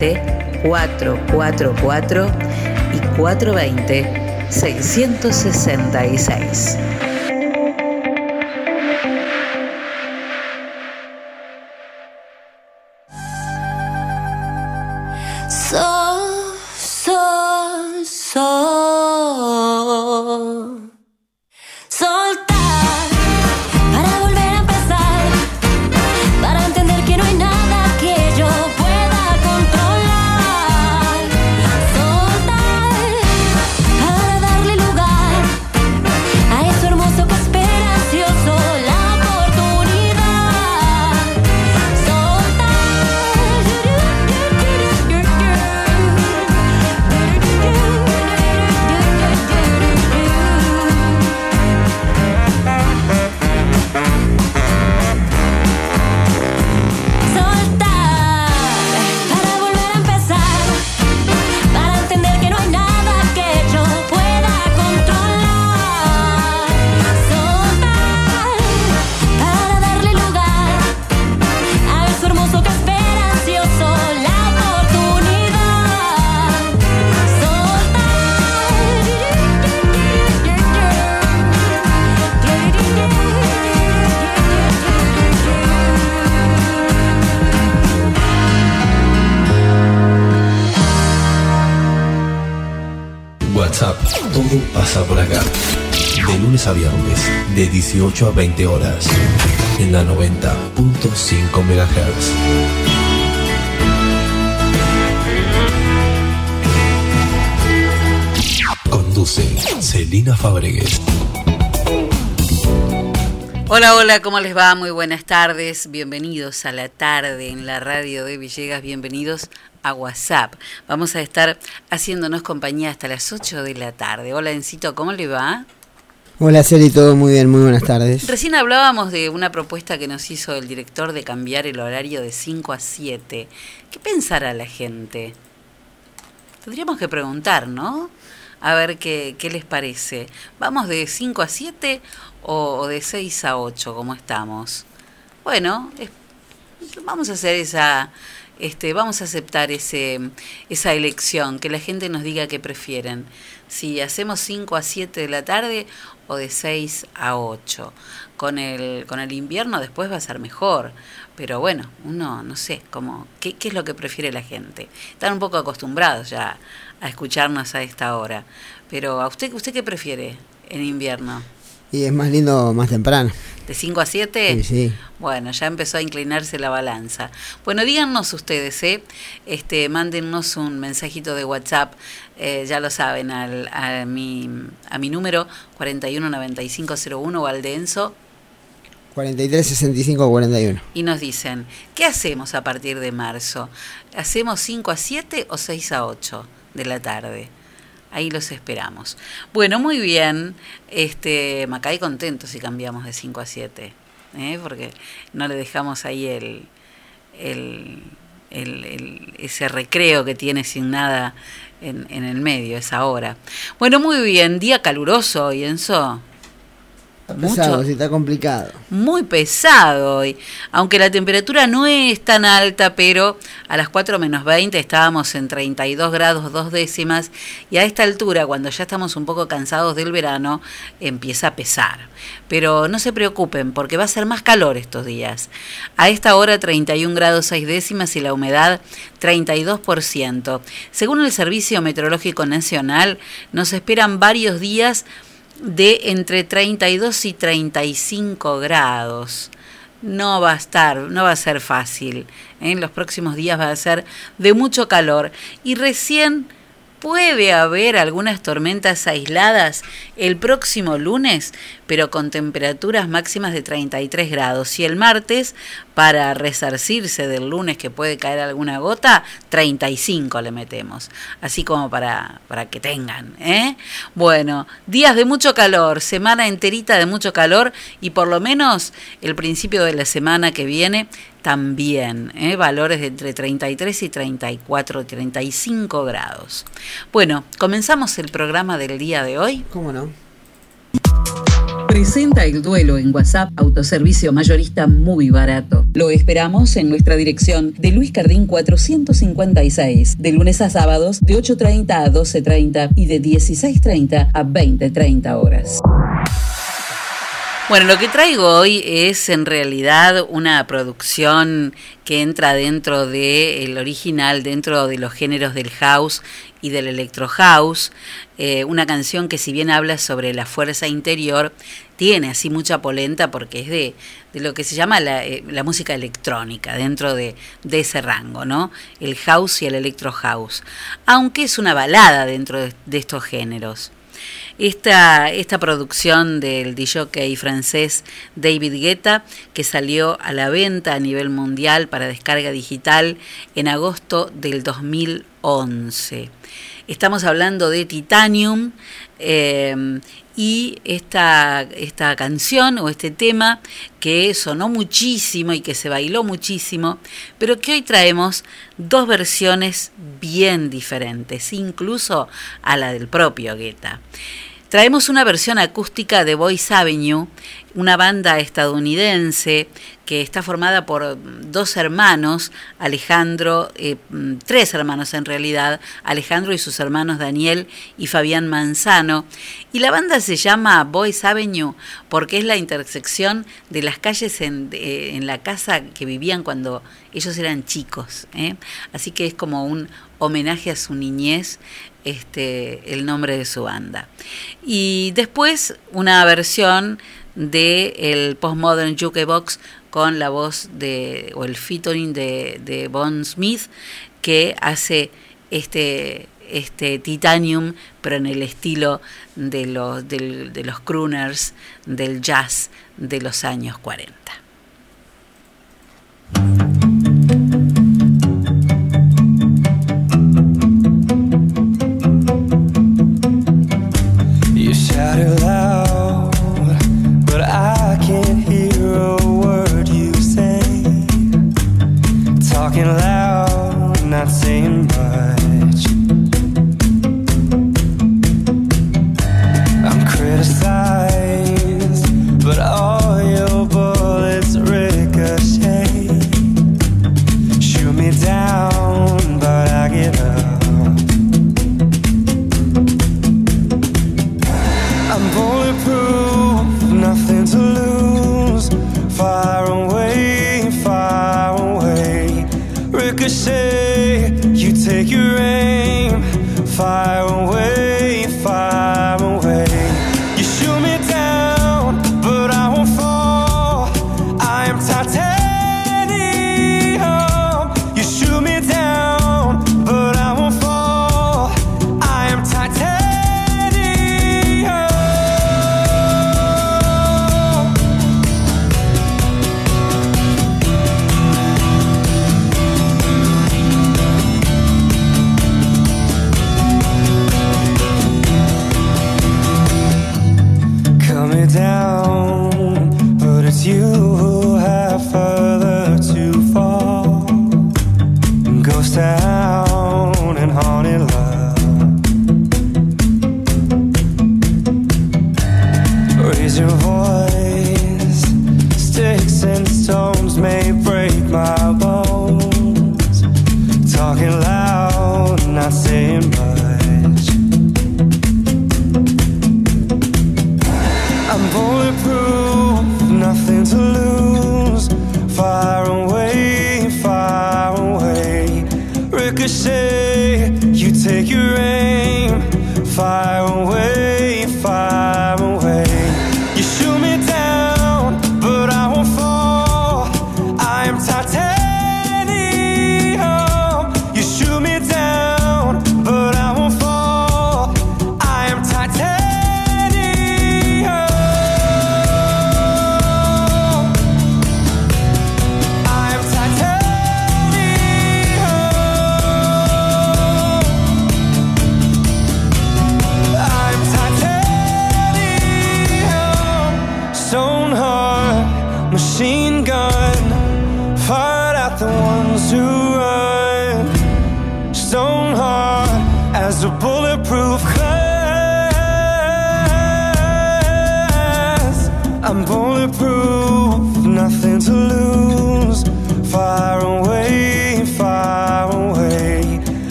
444 y 420 666. De 18 a 20 horas en la 90.5 MHz. Conduce Celina Fabregues. Hola, hola, ¿cómo les va? Muy buenas tardes. Bienvenidos a la tarde en la radio de Villegas. Bienvenidos a WhatsApp. Vamos a estar haciéndonos compañía hasta las 8 de la tarde. Hola, Encito, ¿cómo le va? Hola Celi, todo muy bien, muy buenas tardes. Recién hablábamos de una propuesta que nos hizo el director de cambiar el horario de 5 a 7. ¿Qué pensará la gente? Tendríamos que preguntar, ¿no? A ver qué, qué les parece. ¿Vamos de 5 a 7 o, de 6 a 8, como estamos? Bueno, vamos a hacer esa... Este, vamos a aceptar ese, esa elección, que la gente nos diga qué prefieren. Si hacemos 5 a 7 de la tarde o de 6 a 8. Con el, con el invierno después va a ser mejor, pero bueno, uno no sé, como, ¿qué, ¿qué es lo que prefiere la gente? Están un poco acostumbrados ya a escucharnos a esta hora, pero ¿a usted, usted qué prefiere en invierno? Y es más lindo más temprano. ¿De 5 a 7? Sí, sí. Bueno, ya empezó a inclinarse la balanza. Bueno, díganos ustedes, ¿eh? Este, mándennos un mensajito de WhatsApp, eh, ya lo saben, al, a, mi, a mi número 419501 o al denso 436541. Y nos dicen, ¿qué hacemos a partir de marzo? ¿Hacemos 5 a 7 o 6 a 8 de la tarde? Ahí los esperamos. Bueno, muy bien. Este, Macay contento si cambiamos de 5 a 7, ¿eh? porque no le dejamos ahí el, el, el, ese recreo que tiene sin nada en, en, el medio, esa hora. Bueno, muy bien. Día caluroso hoy, Enzo. Está pesado, sí, está complicado. Muy pesado hoy. Aunque la temperatura no es tan alta, pero a las 4 menos 20 estábamos en 32 grados dos décimas y a esta altura, cuando ya estamos un poco cansados del verano, empieza a pesar. Pero no se preocupen porque va a ser más calor estos días. A esta hora 31 grados 6 décimas y la humedad 32%. Según el Servicio Meteorológico Nacional, nos esperan varios días de entre 32 y 35 grados. No va a estar, no va a ser fácil. En los próximos días va a ser de mucho calor. Y recién puede haber algunas tormentas aisladas el próximo lunes, pero con temperaturas máximas de 33 grados. Y el martes, para resarcirse del lunes que puede caer alguna gota, 35 le metemos. Así como para, para que tengan. ¿eh? Bueno, días de mucho calor, semana enterita de mucho calor y por lo menos el principio de la semana que viene también, ¿eh? valores de entre 33 y 34, 35 grados. Bueno, comenzamos el programa del día de hoy. ¿Cómo no? Presenta el duelo en WhatsApp, autoservicio mayorista muy barato. Lo esperamos en nuestra dirección de Luis Cardín 456, de lunes a sábados de 8.30 a 12.30 y de 16.30 a 20.30 horas. Bueno, lo que traigo hoy es en realidad una producción que entra dentro del original, dentro de los géneros del house y del electro house. Eh, una canción que si bien habla sobre la fuerza interior, tiene así mucha polenta porque es de, lo que se llama la, eh, música electrónica, dentro de, ese rango, ¿no? El house y el electro house. Aunque es una balada dentro de estos géneros. Esta, esta producción del DJ francés David Guetta, que salió a la venta a nivel mundial para descarga digital en agosto del 2011. Estamos hablando de Titanium eh, y esta, esta canción o este tema que sonó muchísimo y que se bailó muchísimo, pero que hoy traemos dos versiones bien diferentes, incluso a la del propio Guetta. Traemos una versión acústica de Voice Avenue, una banda estadounidense que está formada por dos hermanos, Alejandro, eh, tres hermanos en realidad, Alejandro y sus hermanos Daniel y Fabián Manzano. Y la banda se llama Voice Avenue porque es la intersección de las calles en, en la casa que vivían cuando ellos eran chicos. ¿eh? Así que es como un homenaje a su niñez este, el nombre de su banda. Y después una versión de el Postmodern Jukebox con la voz de, o el featuring de, de Bon Smith, que hace este, este Titanium, pero en el estilo de los, de los crooners del jazz de los años 40. 나를 ricochet, you take your aim, fire.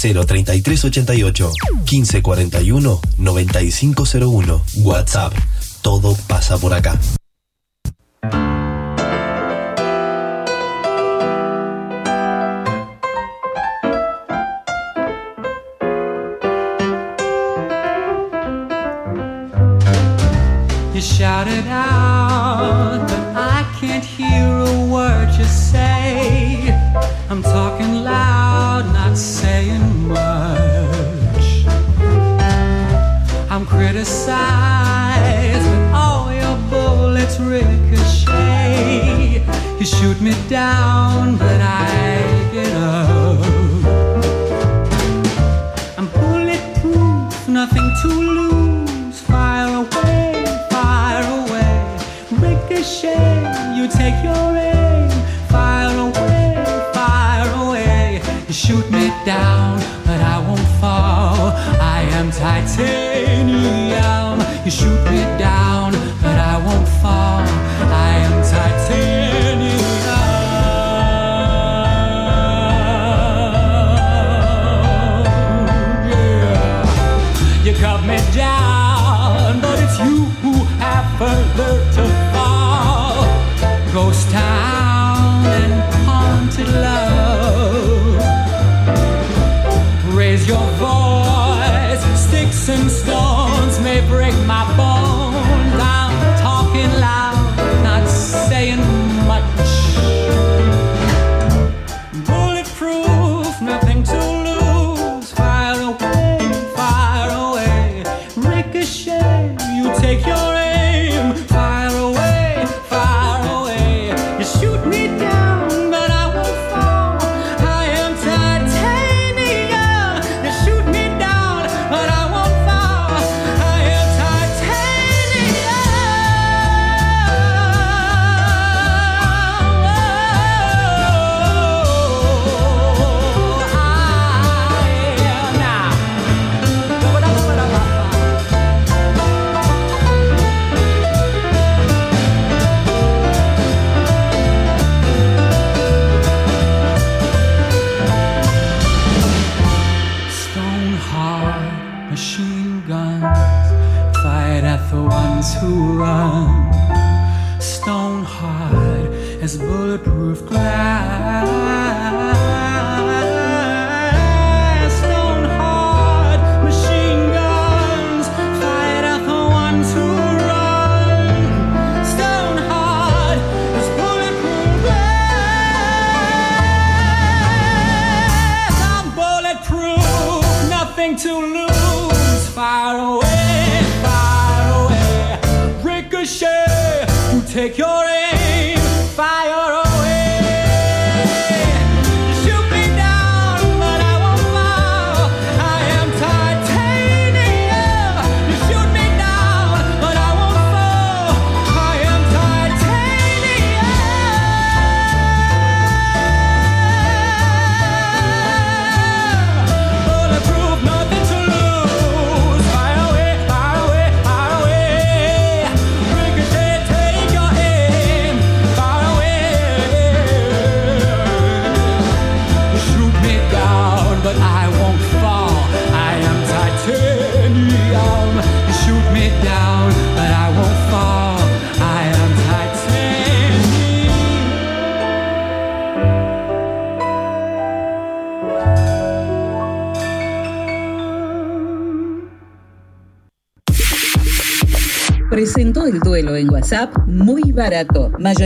03388 1541 9501 WhatsApp. Todo pasa por acá. Yeah.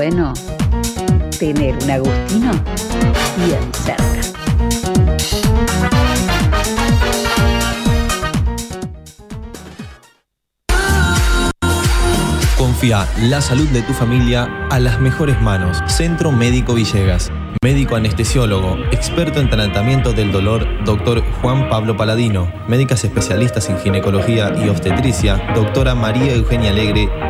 bueno tener un Agustino bien cerca. Confía la salud de tu familia a las mejores manos. Centro Médico Villegas. Médico anestesiólogo, experto en tratamiento del dolor, doctor Juan Pablo Paladino. Médicas especialistas en ginecología y obstetricia, doctora María Eugenia Alegre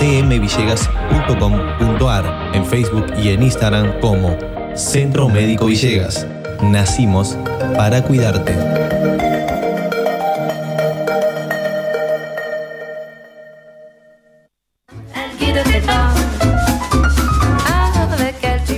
www.cmvillegas.com.ar, en Facebook y en Instagram como Centro Médico Villegas. Nacimos para cuidarte.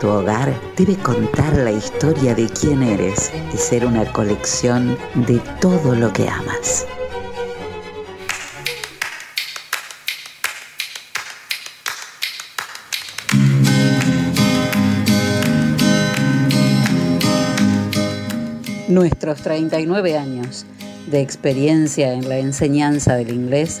Tu hogar debe contar la historia de quién eres y ser una colección de todo lo que amas. Nuestros 39 años de experiencia en la enseñanza del inglés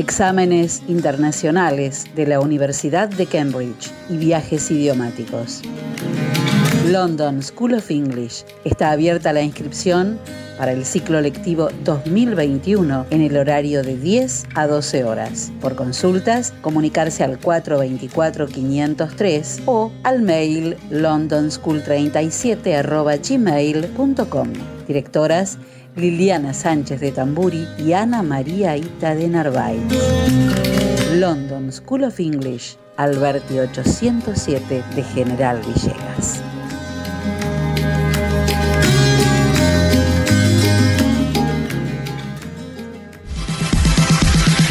exámenes internacionales de la Universidad de Cambridge y viajes idiomáticos. London School of English está abierta la inscripción para el ciclo lectivo 2021 en el horario de 10 a 12 horas. Por consultas, comunicarse al 424-503 o al mail londonschool37 Directoras Liliana Sánchez de Tamburi y Ana María Ita de Narváez. London School of English, Alberti 807 de General Villegas.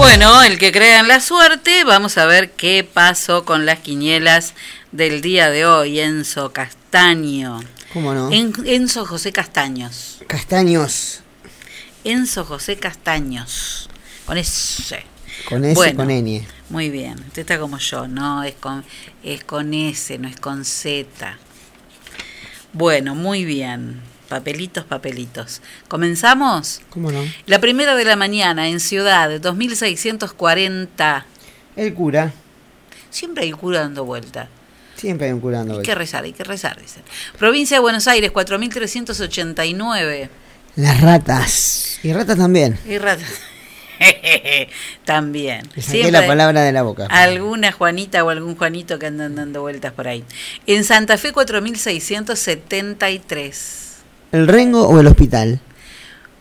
Bueno, el que crea en la suerte, vamos a ver qué pasó con las quinielas del día de hoy. Enzo Castaño. ¿Cómo no? En- Enzo José Castaños. Castaños. Enzo José Castaños. Con ese. Con S, Bueno. con N. Muy bien. Usted está como yo, no es con, es con S, no es con Z. Bueno, muy bien. Papelitos, papelitos. ¿Comenzamos? ¿Cómo no? La primera de la mañana en Ciudad, 2640. El cura. Siempre hay cura dando vuelta. Siempre hay un cura dando Hay que rezar, hay que rezar, dicen. Provincia de Buenos Aires, 4389. Las ratas. Y ratas también. Y rata- También. Saqué la palabra de la boca. Alguna Juanita o algún Juanito que andan dando vueltas por ahí. En Santa Fe, 4673. ¿El rengo o el hospital?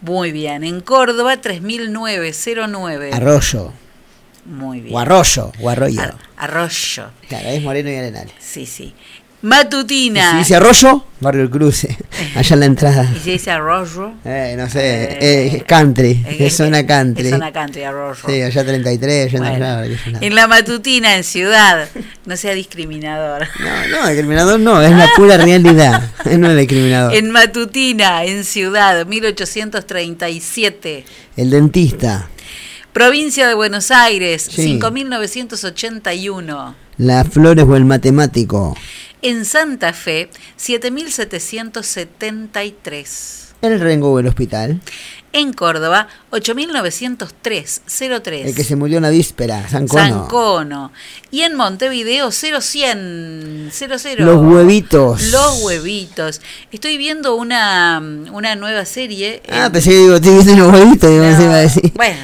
Muy bien. En Córdoba, 3909. Arroyo. Muy bien. O arroyo. O arroyo. Ar- Arroyo. Claro, es Moreno y Arenales. Sí, sí. Y Matutina. si dice arroyo, barrio El Cruce. Allá en la entrada. Y si dice arroyo. Eh, no sé, Eh, eh, country, eh, es zona country. Es zona country, arroyo. Sí, allá 33, allá en la Bueno, es una- en la matutina, en ciudad. No sea discriminador. No, no, discriminador no, es la pura realidad. No es discriminador. En matutina, en ciudad, 1837. El dentista, Provincia de Buenos Aires, Sí. 5981. las flores o el matemático. En Santa Fe, 7773. El rengo o el hospital. En Córdoba, 8903, 03. El que se murió en la víspera, San Cono. San Cono. Y en Montevideo, 0100, 00. Los huevitos. Los huevitos. Estoy viendo una, una nueva serie. Ah, en- pensé que digo, estoy viendo los huevitos, No, iba a decir. Bueno,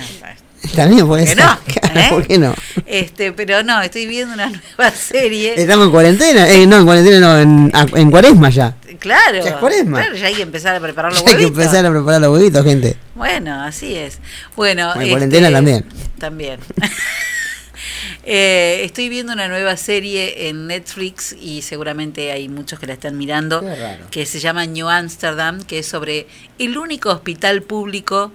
También no, Claro, ¿eh? ¿Por qué no? este, pero no, estoy viendo una nueva serie. Estamos en cuarentena. Eh, no, en cuarentena no, en, a- en cuaresma ya. Claro. Ya es cuaresma. Claro, ya hay que empezar a preparar los Ya hay que huevitos. empezar a preparar los huevitos, gente. Bueno, así es. Bueno, En cuarentena también. También. Eh, estoy viendo una nueva serie en Netflix y seguramente hay muchos que la están mirando, que se llama New Amsterdam, que es sobre el único hospital público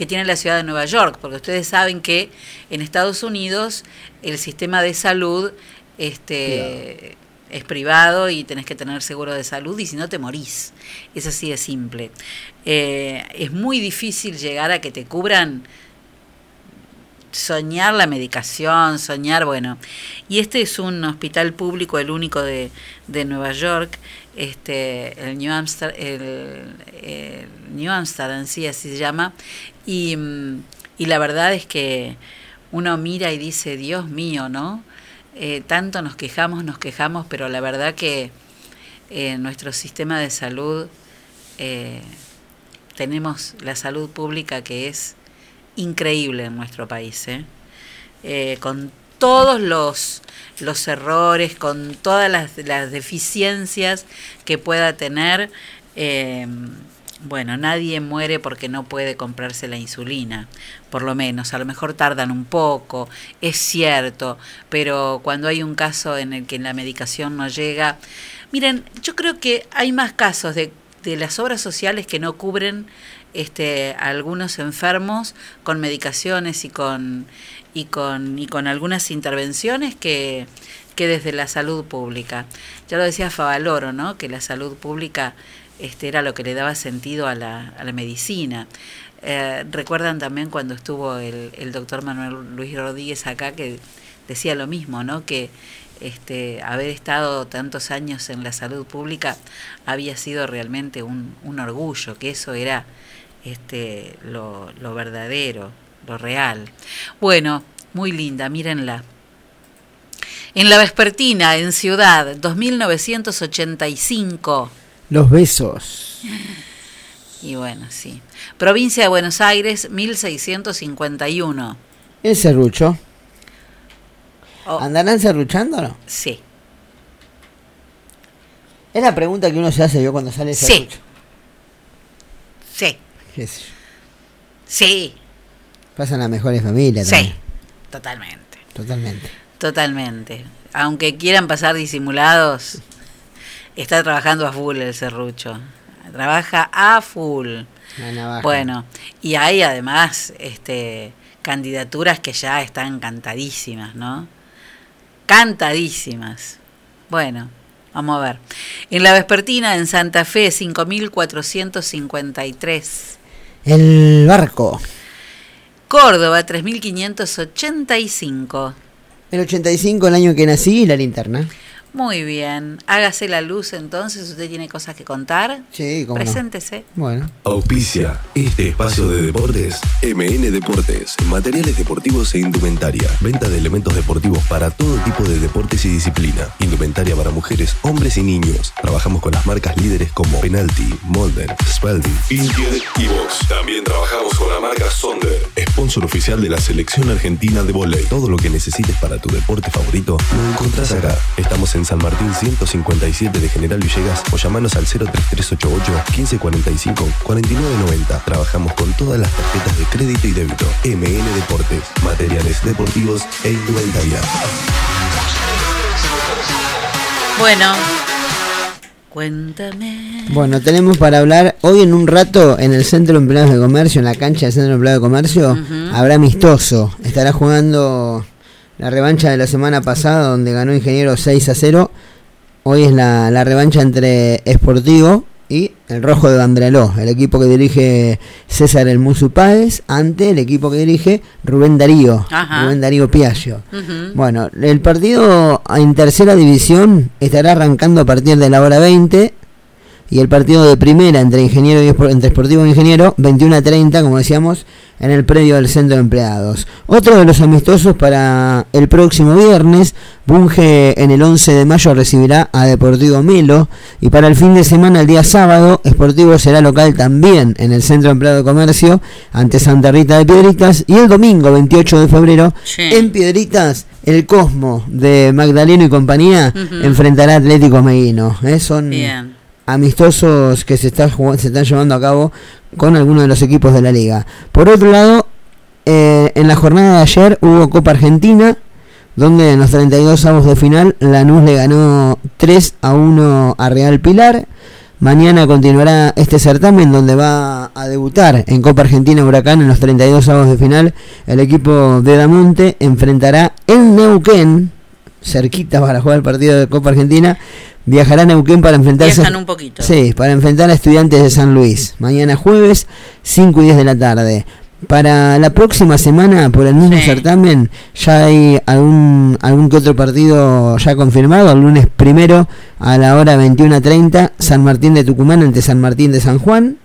que tiene la ciudad de Nueva York, porque ustedes saben que en Estados Unidos el sistema de salud este, es privado y tenés que tener seguro de salud y si no te morís. Es así de simple. Eh, es muy difícil llegar a que te cubran soñar la medicación, soñar, bueno. Y este es un hospital público, el único de, de Nueva York, este, el New Amsterdam, el, el New Amsterdam, sí, así se llama. Y, la verdad es que uno mira y dice, Dios mío, ¿no? Eh, tanto nos quejamos, nos quejamos, pero la verdad que eh, nuestro sistema de salud, eh, tenemos la salud pública que es increíble en nuestro país, ¿eh? Con todos los, los errores, con todas las deficiencias que pueda tener. Bueno, nadie muere porque no puede comprarse la insulina, por lo menos, a lo mejor tardan un poco, es cierto, pero cuando hay un caso en el que la medicación no llega, miren, yo creo que hay más casos de, de las obras sociales que no cubren este, a algunos enfermos con medicaciones y con, y con, y con algunas intervenciones que, que desde la salud pública. Ya lo decía Favaloro, ¿no? que la salud pública este, era lo que le daba sentido a la, a la medicina. Eh, Recuerdan también cuando estuvo el, el doctor Manuel Luis Rodríguez acá que decía lo mismo, ¿no? que este, haber estado tantos años en la salud pública había sido realmente un, un orgullo, que eso era este, lo, lo verdadero, lo real. Bueno, muy linda, mírenla. En la Vespertina, en Ciudad, 2985. Los besos. Y bueno, sí. Provincia de Buenos Aires, 1651. El serrucho. Oh, ¿Andarán serruchando o no? sí, Es la pregunta que uno se hace yo cuando sale el Sí. sí, ¿Qué sé yo? sí, Pasan las mejores familias sí, totalmente, Totalmente. Totalmente. Aunque quieran pasar disimulados, está trabajando a full el serrucho. Trabaja a full. Bueno, y hay además este, candidaturas que ya están cantadísimas, ¿no? Cantadísimas. Bueno, vamos a ver. En la Vespertina, en Santa Fe, 5.453. El barco. Córdoba, 3.585. El 85, el año que nací, la linterna. Muy bien. Hágase la luz entonces. ¿Usted tiene cosas que contar? Sí, cómo no. Preséntese. Bueno. Auspicia este espacio de deportes MN Deportes, materiales deportivos e indumentaria, venta de elementos deportivos para todo tipo de deportes y disciplina, indumentaria para mujeres, hombres y niños. Trabajamos con las marcas líderes como Penalty, Molden, Spalding, Intier y Box. También trabajamos con la marca Sonder, sponsor oficial de la selección argentina de volei. Todo lo que necesites para tu deporte favorito lo encontrás acá. Estamos en San Martín 157 de General Villegas o llamanos al 03388 1545 4990. Trabajamos con todas las tarjetas de crédito y débito. MN Deportes, materiales deportivos e indumentaria. Bueno, cuéntame. Bueno, tenemos para hablar hoy en un rato en el Centro de Empleados de Comercio, en la cancha del Centro de Empleados de Comercio, habrá amistoso. Estará jugando la revancha de la semana pasada donde ganó Ingeniero 6 a 0. Hoy es la, la revancha entre Sportivo y el Rojo de Bandraló, el equipo que dirige César El Musu Páez, ante el equipo que dirige Rubén Darío, Ajá. Rubén Darío Piaggio. Bueno, el partido en tercera división estará arrancando a partir de la hora 20 y el partido de primera entre ingeniero y entre Sportivo e Ingeniero 21 a 30, como decíamos, en el predio del Centro de Empleados. Otro de los amistosos para el próximo viernes, Bunge en el 11 de mayo recibirá a Deportivo Melo y para el fin de semana, el día sábado, Sportivo será local también en el Centro de Empleado de Comercio ante Santa Rita de Piedritas y el domingo 28 de febrero Sí. en Piedritas el Cosmo de Magdaleno y compañía enfrentará a Atlético Meguino. ¿eh? Son Bien. Amistosos que se, se están llevando a cabo con algunos de los equipos de la liga. Por otro lado, eh, en la jornada de ayer hubo Copa Argentina, donde en los 32 avos de final Lanús le ganó 3 a 1 a Real Pilar. Mañana continuará este certamen donde va a debutar en Copa Argentina Huracán en los 32 avos de final. El equipo de Damonte enfrentará en Neuquén, cerquita para jugar el partido de Copa Argentina. Viajará a Neuquén para enfrentarse. Viajan un poquito. Sí, para enfrentar a estudiantes de San Luis. Mañana jueves, 5 y 10 de la tarde. Para la próxima semana, por el mismo Sí. certamen, ya hay algún, algún que otro partido ya confirmado. El lunes primero a la hora 21.30, San Martín de Tucumán ante San Martín de San Juan.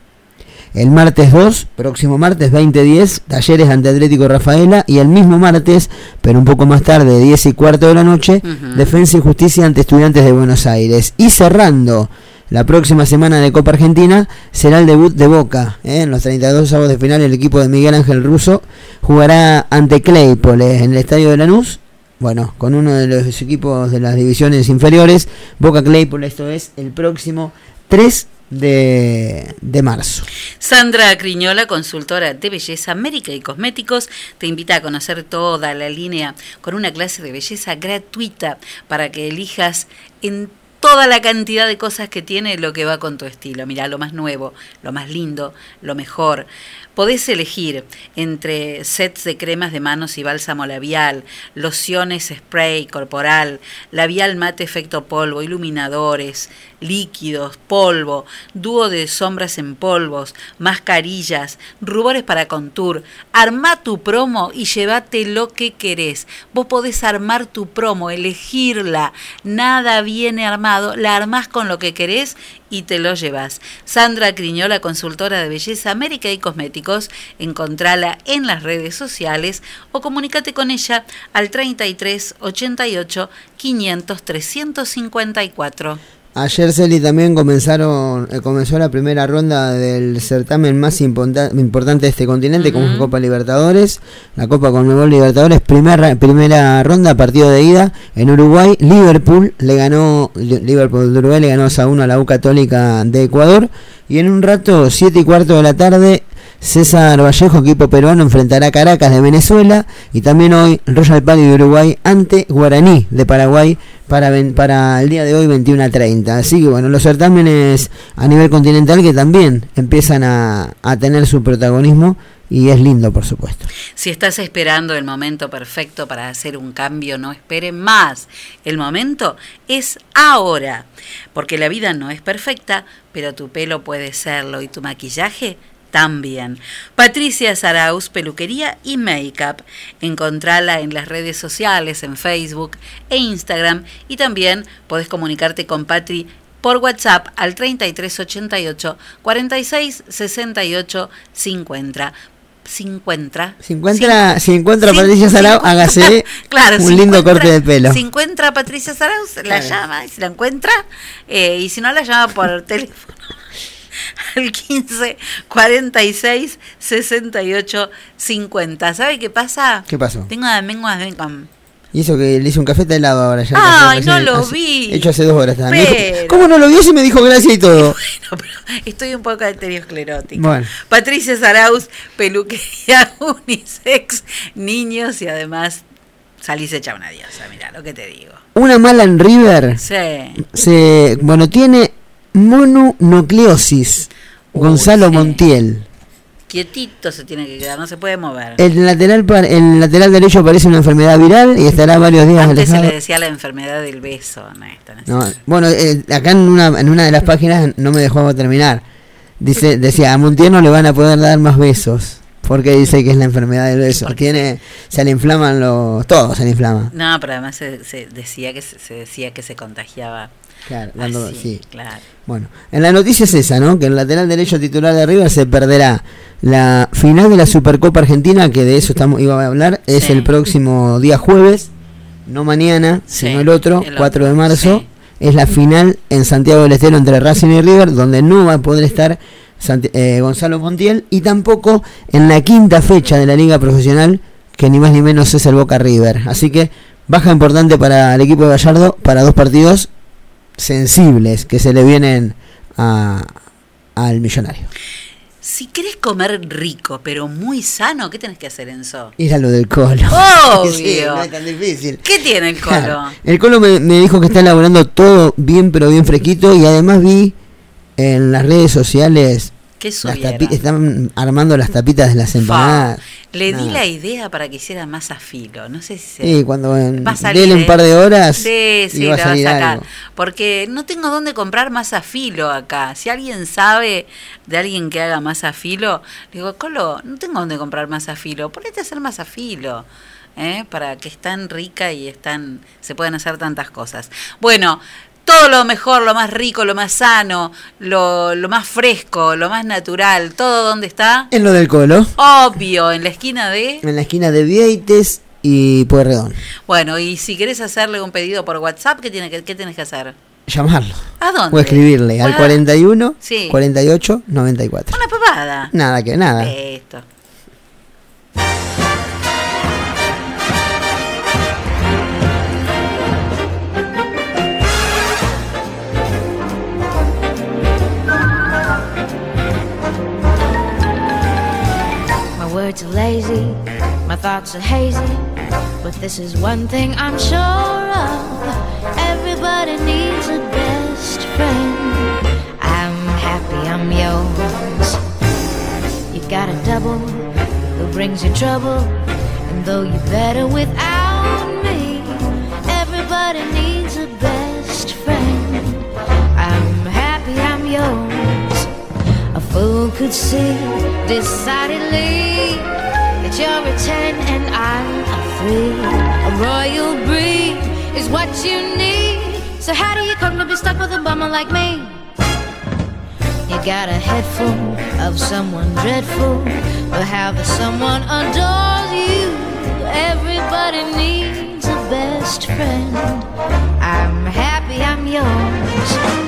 El martes 2, próximo martes 2010, Talleres ante Atlético Rafaela. Y el mismo martes, pero un poco más tarde, 10 y cuarto de la noche. Defensa y Justicia ante Estudiantes de Buenos Aires. Y cerrando la próxima semana de Copa Argentina será el debut de Boca. ¿eh? En los 32 avos de final el equipo de Miguel Ángel Russo jugará ante Claypole en el estadio de Lanús. Bueno, con uno de los equipos de las divisiones inferiores, Boca Claypole, esto es el próximo 3 de, de marzo. Sandra Criñola, consultora de belleza, médica y cosméticos, te invita a conocer toda la línea con una clase de belleza gratuita para que elijas en toda la cantidad de cosas que tiene lo que va con tu estilo. Mira, lo más nuevo, lo más lindo, lo mejor. Podés elegir entre sets de cremas de manos y bálsamo labial, lociones spray corporal, labial mate efecto polvo, iluminadores, líquidos, polvo, dúo de sombras en polvos, mascarillas, rubores para contour. Arma tu promo y llévate lo que querés. Vos podés armar tu promo, elegirla. Nada viene armado, la armás con lo que querés y te lo llevas. Sandra Criñola, consultora de belleza, América y cosméticos, encontrala en las redes sociales o comunícate con ella al 33 88 500 354. Ayer, Celi, también comenzaron, eh, comenzó la primera ronda del certamen más imponta- importante de este continente, como es la Copa Libertadores. La Copa Conmebol Libertadores, primera, primera ronda, partido de ida en Uruguay. Liverpool le ganó, Li- Liverpool de Uruguay le ganó 2 a 1 a la U Católica de Ecuador. Y en un rato, 7 y cuarto de la tarde, César Vallejo, equipo peruano, enfrentará a Caracas de Venezuela y también hoy Royal Pali de Uruguay ante Guaraní de Paraguay para, para el día de hoy 21 a 30. Así que bueno, los certámenes a nivel continental que también empiezan a, a tener su protagonismo y es lindo por supuesto. Si estás esperando el momento perfecto para hacer un cambio, no espere más. El momento es ahora, porque la vida no es perfecta, pero tu pelo puede serlo y tu maquillaje también. Patricia Saraus, peluquería y make-up. Encontrala en las redes sociales, en Facebook e Instagram y también podés comunicarte con Patri por WhatsApp al 3388 46 68 50. 50. Si encuentra, si encuentra Sí, Patricia Sarau, sí, hágase Claro, un si lindo corte de pelo. Si encuentra a Patricia Saraus, la Claro. llama, y si la encuentra, eh, y si no la llama por teléfono al 15 46 68 50. ¿Sabe qué pasa? ¿Qué pasó? Tengo de menguas de Y eso que le hice un café de helado ahora ya. Ay, no lo hace- vi. Hecho hace dos horas. también. Pero- ¿Cómo no lo vio si me dijo gracias y todo? Estoy un poco arteriosclerótica. Bueno. Patricia Saraus, peluquería unisex, niños y además salís hecha una diosa, mira lo que te digo. Una mala en River Sí. se bueno tiene mononucleosis Gonzalo sí. Montiel Quietito se tiene que quedar, no se puede mover. el lateral el lateral derecho parece una enfermedad viral y estará varios días Antes se le decía la enfermedad del beso, no, esta no es No, esa. bueno eh, acá en una en una de las páginas no me dejó terminar dice decía a Montiel no le van a poder dar más besos porque dice que es la enfermedad del beso tiene se le inflaman los todos se le inflama No, pero además se, se decía que se, se decía que se contagiaba. Claro, dando- así, sí. claro. Bueno, en la noticia es esa, ¿no? Que el lateral derecho titular de River se perderá la final de la Supercopa Argentina, que de eso estamos iba a hablar, es Sí. el próximo día jueves, no mañana, Sí, sino el otro, el 4 otro, de marzo. sí. Es la final en Santiago del Estero entre Racing y River, donde no va a poder estar Eh, Gonzalo Montiel, y tampoco en la quinta fecha de la Liga Profesional, que ni más ni menos es el Boca River. Así que baja importante para el equipo de Gallardo para dos partidos sensibles que se le vienen a- al millonario. Si querés comer rico, pero muy sano, ¿qué tenés que hacer, Enzo? Ir a lo del colo. Obvio. Sí, no es tan difícil. ¿Qué tiene el colo? Claro. El colo me, me dijo que está elaborando todo bien, pero bien fresquito. Y además vi en las redes sociales. Están armando las tapitas de las empanadas. Le di la idea para que hiciera más a filo. No sé si se... Sí, cuando en, a salir, un ¿eh? par de horas. Sí, sí, va a salir sacar. algo. Porque no tengo dónde comprar más a filo acá. Si alguien sabe de alguien que haga más a filo, le digo, Colo, no tengo dónde comprar más a filo. Ponete a hacer más a filo. ¿eh? Para que es tan rica y están, se pueden hacer tantas cosas. Bueno. Todo lo mejor, lo más rico, lo más sano, lo, lo más fresco, lo más natural, todo donde está. En lo del colo, Obvio, en la esquina de... en la esquina de Vieites y Pueyrredón. Bueno, y si querés hacerle un pedido por WhatsApp, ¿qué, tiene que, qué tienes que hacer? llamarlo. ¿A dónde? O escribirle al Ah, 41 Sí. 48 94. Una pavada. Nada que nada. Esto. Words are lazy, my thoughts are hazy. But this is one thing I'm sure of everybody needs a best friend. I'm happy I'm yours. You got a double who brings you trouble. And though you're better without me, everybody needs Fool could see decidedly that you're a ten and I'm a three. A royal breed is what you need. So how do you come to be stuck with a bummer like me? You got a head full of someone dreadful, but how the someone adores you. Everybody needs a best friend. I'm happy I'm yours.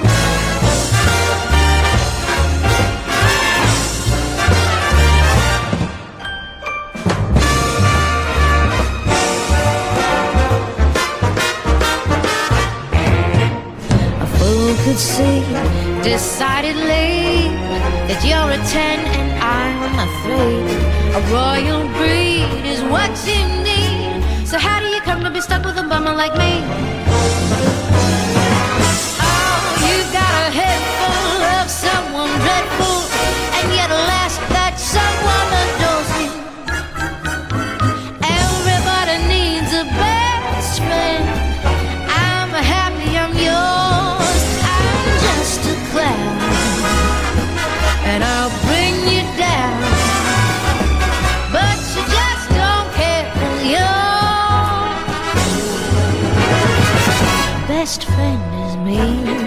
Could see decidedly that you're a ten and I'm a three. A royal breed is what you need. So how do you come to be stuck with a bummer like me? Oh, you've got a head full of someone dreadful, Best friend is me.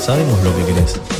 Sabemos lo que querés.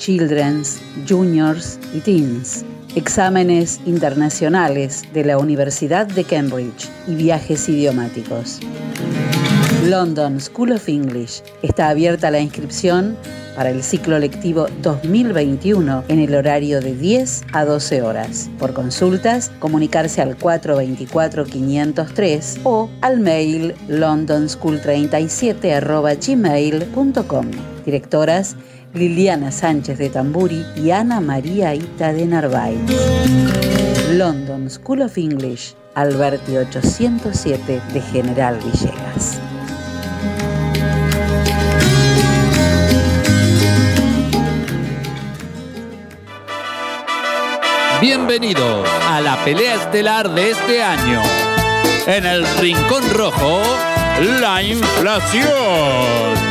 Children's, Juniors y Teens. Exámenes internacionales de la Universidad de Cambridge y viajes idiomáticos. London School of English está abierta la inscripción para el ciclo lectivo 2021 en el horario de 10 a 12 horas. Por consultas, comunicarse al 424-503 o al mail londonschool37 Directoras Liliana Sánchez de Tamburi y Ana María Ita de Narváez. London School of English, Alberti 807 de General Villegas. Bienvenidos a la pelea estelar de este año. En el Rincón Rojo, la inflación.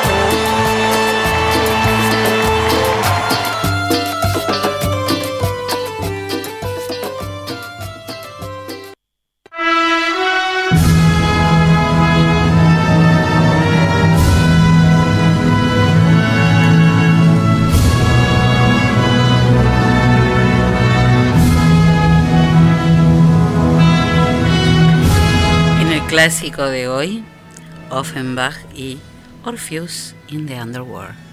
Clásico de hoy, Offenbach y Orpheus in the Underworld.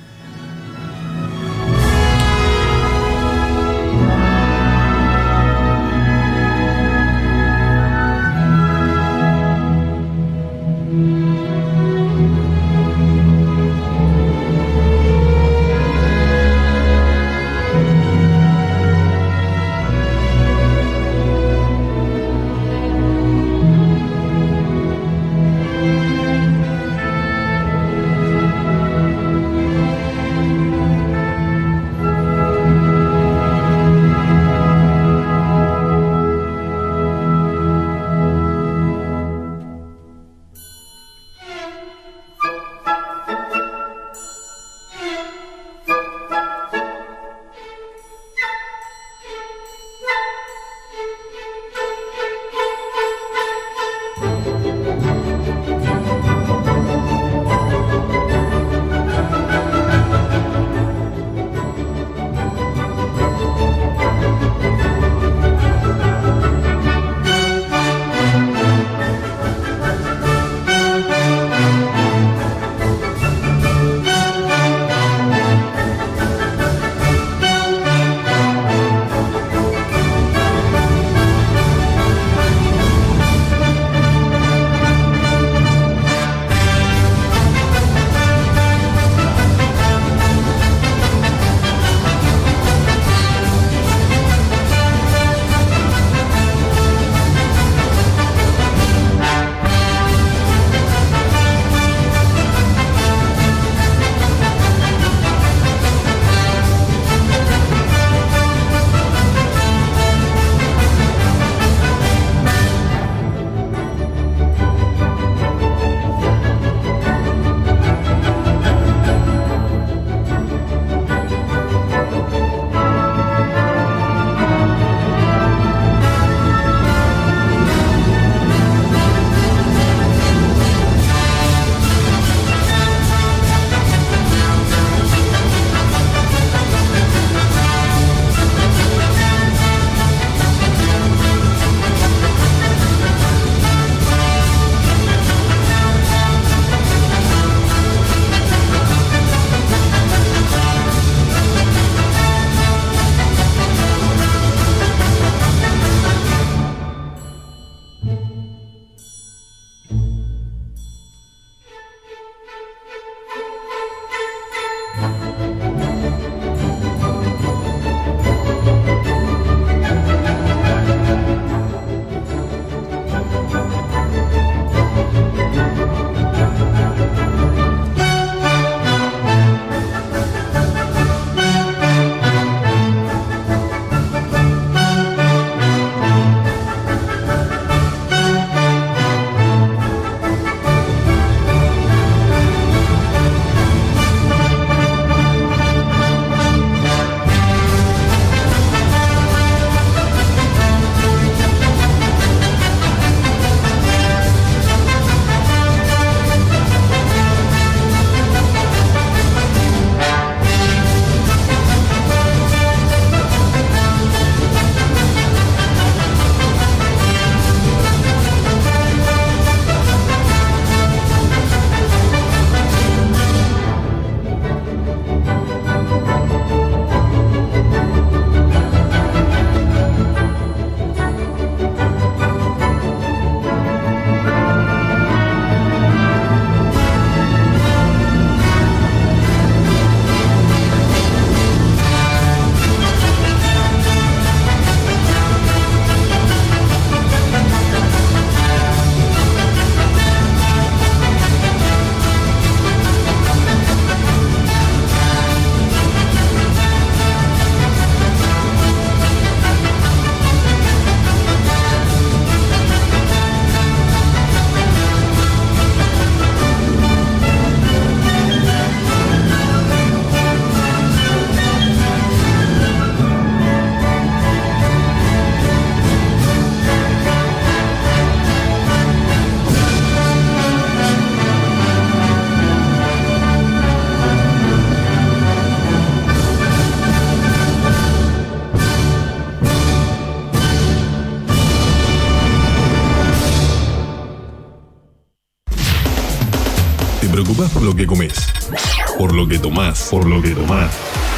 Por lo que tomás.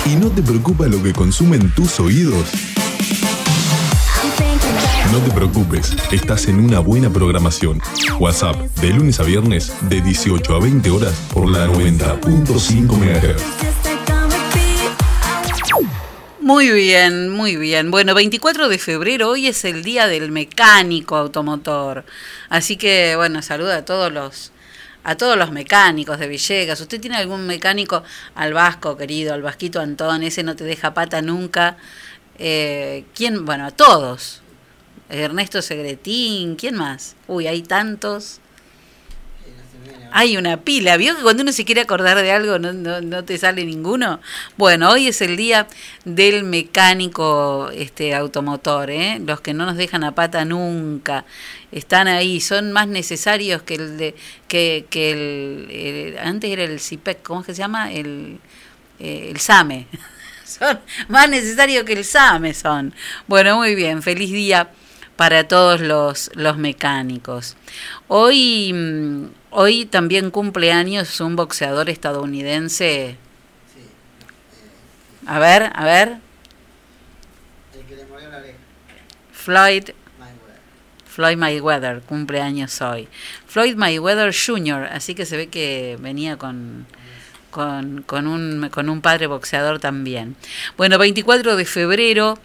¿Y no te preocupa lo que consumen tus oídos? No te preocupes, estás en una buena programación. WhatsApp, de lunes a viernes, de 18 a 20 horas, por la 90.5 MHz. Muy bien, muy bien. Bueno, 24 de febrero, hoy es el día del mecánico automotor. Así que, bueno, saluda a todos los a todos los mecánicos de Villegas. ¿Usted tiene algún mecánico al Vasco, querido, al Vasquito Antón? Ese no te deja pata nunca. Eh, ¿Quién? Bueno, a todos. Ernesto Segretín, ¿quién más? Uy, hay tantos. Hay una pila. ¿Vio que cuando uno se quiere acordar de algo no, no, no te sale ninguno? Bueno, hoy es el día del mecánico este automotor, ¿eh? Los que no nos dejan a pata nunca. Están ahí, son más necesarios que el de que, que el, antes era el CIPEC, ¿cómo es que se llama? El eh, el SAME. son más necesarios que el SAME son. Bueno, muy bien, feliz día para todos los, los mecánicos. Hoy, mm, hoy también cumple años un boxeador estadounidense. A ver, a ver. Floyd Floyd Mayweather cumple años hoy. Floyd Mayweather Jr., así que se ve que venía con, con, con, un, con un padre boxeador también. Bueno, 24 de febrero,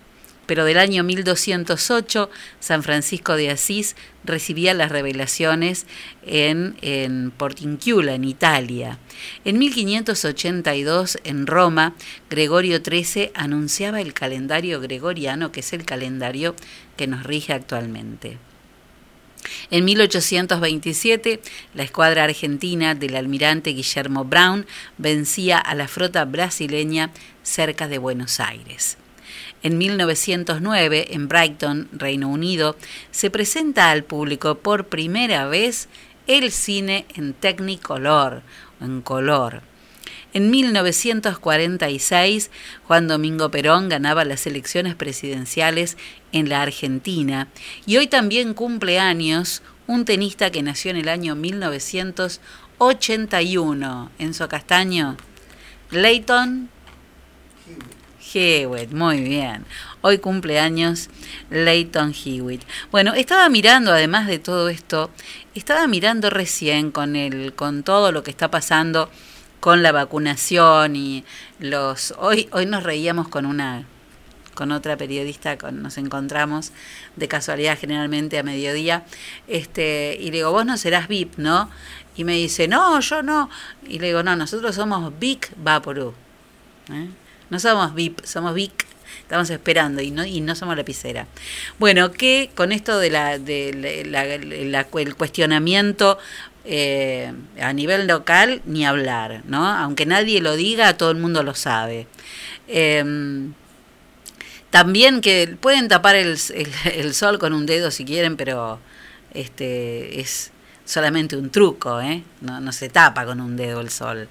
pero del año 1208, San Francisco de Asís recibía las revelaciones en, en en Italia. En 1582, en Roma, Gregorio XIII anunciaba el calendario gregoriano, que es el calendario que nos rige actualmente. En 1827, la escuadra argentina del almirante Guillermo Brown vencía a la flota brasileña cerca de Buenos Aires. En 1909, en Brighton, Reino Unido, se presenta al público por primera vez el cine en Technicolor, en color. En 1946, Juan Domingo Perón ganaba las elecciones presidenciales en la Argentina y hoy también cumple años un tenista que nació en el año 1981, Enzo Castaño, Leighton Hewitt, muy bien. Hoy cumple años Leighton Hewitt. Bueno, estaba mirando, además de todo esto, estaba mirando recién con el, con todo lo que está pasando con la vacunación y los hoy hoy nos reíamos con una con otra periodista con, nos encontramos de casualidad generalmente a mediodía este y le digo vos no serás VIP no y me dice no yo no y le digo no nosotros somos Big Vaporú. No somos VIP somos Big estamos esperando y no y no somos lapicera bueno que con esto de la de la, la- el cuestionamiento eh, a nivel local ni hablar, ¿no? Aunque nadie lo diga, todo el mundo lo sabe. Em, también que pueden tapar el, el- el sol con un dedo si quieren, pero este es solamente un truco, ¿eh? No, no se tapa con un dedo el sol.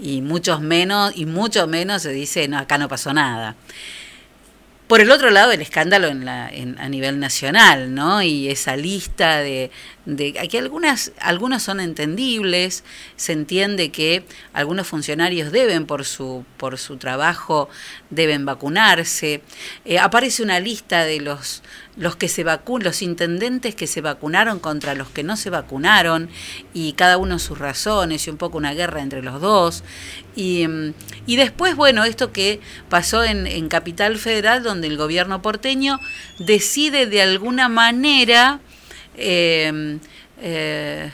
Y muchos menos, y mucho menos se dice, no, acá no pasó nada. Por el otro lado, el escándalo en la, en- a nivel nacional, ¿no? Y esa lista de, de aquí algunas, algunos son entendibles, se entiende que algunos funcionarios deben por su, por su trabajo, deben vacunarse. Eh, aparece una lista de los, los que se vacun, los intendentes que se vacunaron contra los que no se vacunaron, y cada uno sus razones, y un poco una guerra entre los dos. Y, mm, y después, bueno, esto que pasó en, en Capital Federal, donde el gobierno porteño decide de alguna manera eh, eh,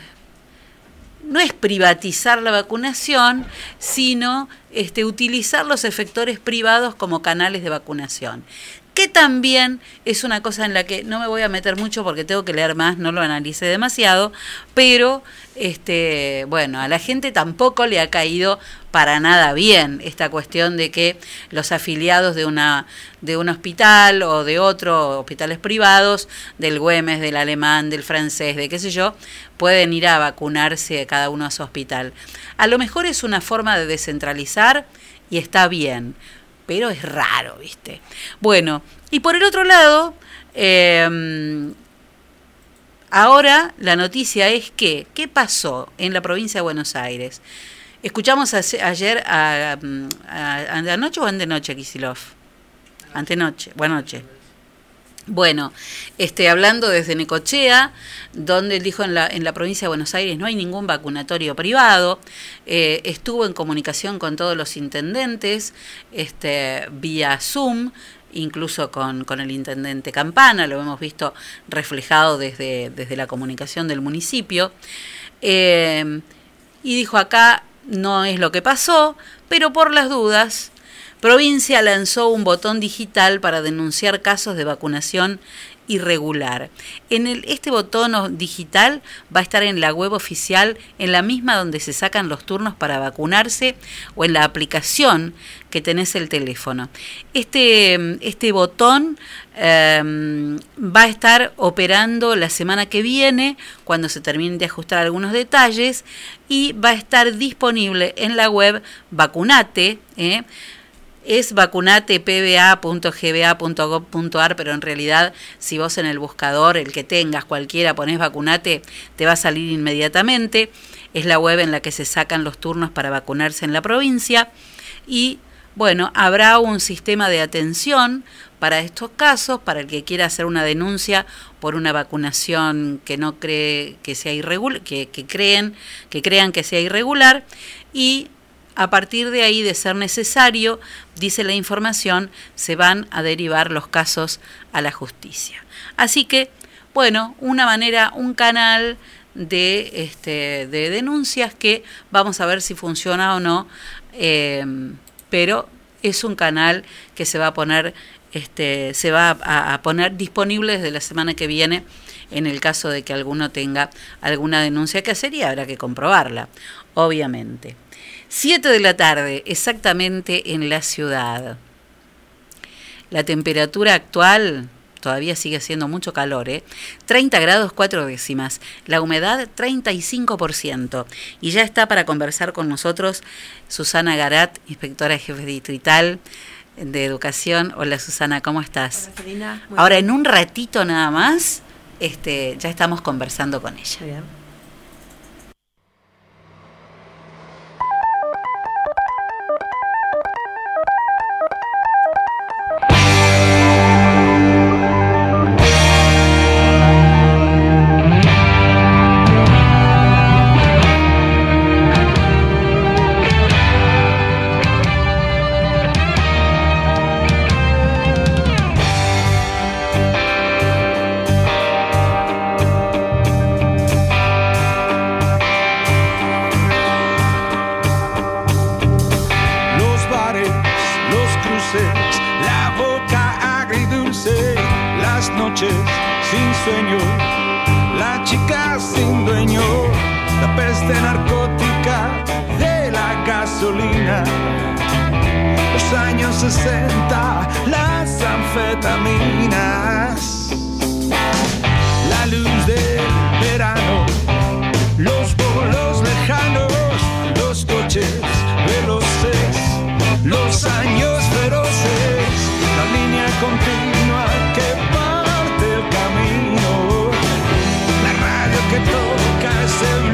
no es privatizar la vacunación, sino este, utilizar los efectores privados como canales de vacunación. Que también es una cosa en la que no me voy a meter mucho porque tengo que leer más, no lo analice demasiado, pero este, bueno, a la gente tampoco le ha caído para nada bien esta cuestión de que los afiliados de una de un hospital o de otro hospitales privados del Güemes, del alemán, del francés, de qué sé yo, pueden ir a vacunarse cada uno a su hospital. A lo mejor es una forma de descentralizar y está bien, pero es raro, ¿viste? Bueno, y por el otro lado, eh, Ahora la noticia es que, ¿qué pasó en la provincia de Buenos Aires? Escuchamos ayer, a, mm, a- a- anoche o antenoche, Kisilov. Antenoche, buenas noches. Bueno, este, hablando desde Necochea, donde él dijo en la, en la provincia de Buenos Aires no hay ningún vacunatorio privado, eh, estuvo en comunicación con todos los intendentes, este, vía Zoom, incluso con, con el intendente Campana, lo hemos visto reflejado desde, desde la comunicación del municipio. Eh, y dijo acá no es lo que pasó, pero por las dudas, Provincia lanzó un botón digital para denunciar casos de vacunación irregular. En el, este botón digital va a estar en la web oficial, en la misma donde se sacan los turnos para vacunarse o en la aplicación que tenés el teléfono. Este, este botón eh, va a estar operando la semana que viene, cuando se terminen de ajustar algunos detalles, y va a estar disponible en la web Vacunate. ¿eh? Es vacunatepba.gba.gov.ar, pero en realidad si vos en el buscador, el que tengas, cualquiera, ponés vacunate, te va a salir inmediatamente. Es la web en la que se sacan los turnos para vacunarse en la provincia y bueno, habrá un sistema de atención para estos casos, para el que quiera hacer una denuncia por una vacunación que no cree que sea irregular, que, que creen, que crean que sea irregular, y a partir de ahí, de ser necesario, dice la información, se van a derivar los casos a la justicia. Así que, bueno, una manera, un canal de, este, de denuncias que vamos a ver si funciona o no, eh, pero es un canal que se va a poner, este, se va a, a poner disponible desde la semana que viene en el caso de que alguno tenga alguna denuncia que hacer y habrá que comprobarla, obviamente. 7 de la tarde, exactamente en la ciudad. La temperatura actual todavía sigue siendo mucho calor, ¿eh? 30 grados 4 décimas, la humedad 35%. Y ya está para conversar con nosotros Susana Garat, inspectora jefe distrital de educación. Hola Susana, ¿cómo estás? Hola, Ahora bien. en un ratito nada más, este, ya estamos conversando con ella. Muy bien. Los cruces, la boca agridulce, las noches sin sueño, la chica sin dueño, la peste narcótica de la gasolina. Los años 60, las anfetaminas, la luz del verano, los bolos lejanos, los coches los años feroces, la línea continua que parte el camino, la radio que toca ese blues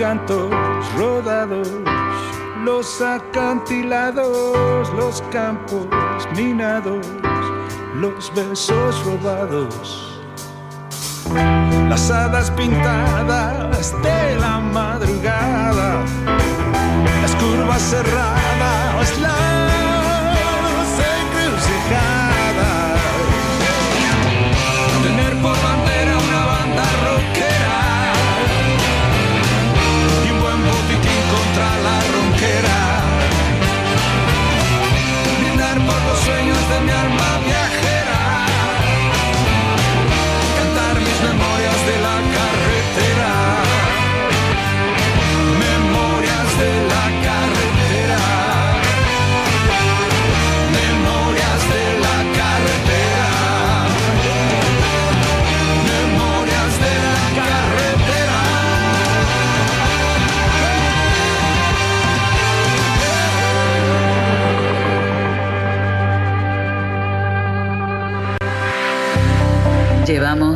cantos rodados, los acantilados, los campos minados, los besos robados. Las hadas pintadas de la madrugada, las curvas cerradas,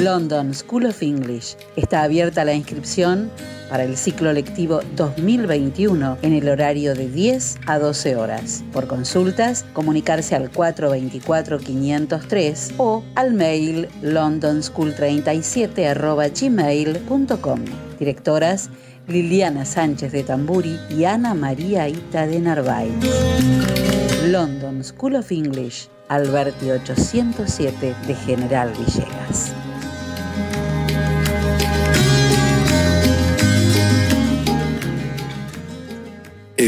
London School of English está abierta la inscripción para el ciclo lectivo 2021 en el horario de 10 a 12 horas. Por consultas, comunicarse al 424-503 o al mail londonschool37 Directoras Liliana Sánchez de Tamburi y Ana María Ita de Narváez. London School of English, Alberti 807 de General Villegas.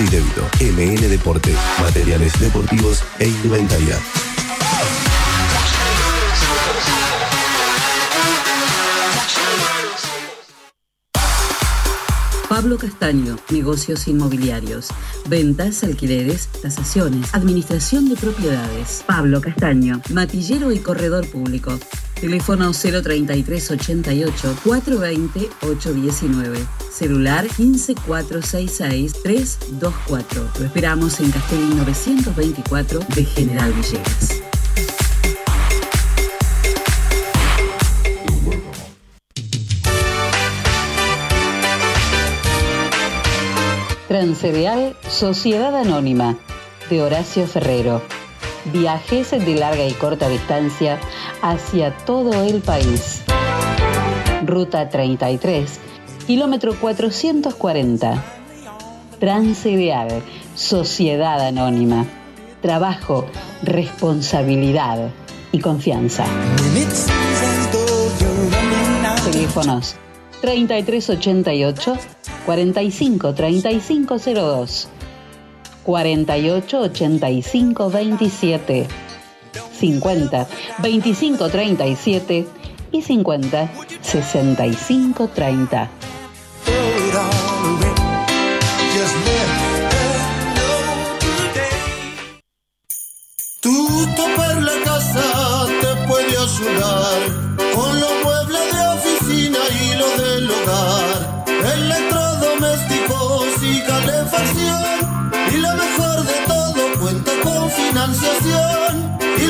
y débito. MN Deporte, materiales deportivos e indumentaria. Pablo Castaño, negocios inmobiliarios, ventas, alquileres, tasaciones, administración de propiedades. Pablo Castaño, matillero y corredor público. Teléfono 033 88 420 819. Celular 15466 324. Lo esperamos en Castelli 924 de General Villegas. Transcereal Sociedad Anónima de Horacio Ferrero. Viajes de larga y corta distancia hacia todo el país. Ruta 33, kilómetro 440. Transcereal Sociedad Anónima. Trabajo, responsabilidad y confianza. Teléfonos 3388 45 3502 48 85 27 50 25 37 y 50 65 30. Tu topar la casa te puede ayudar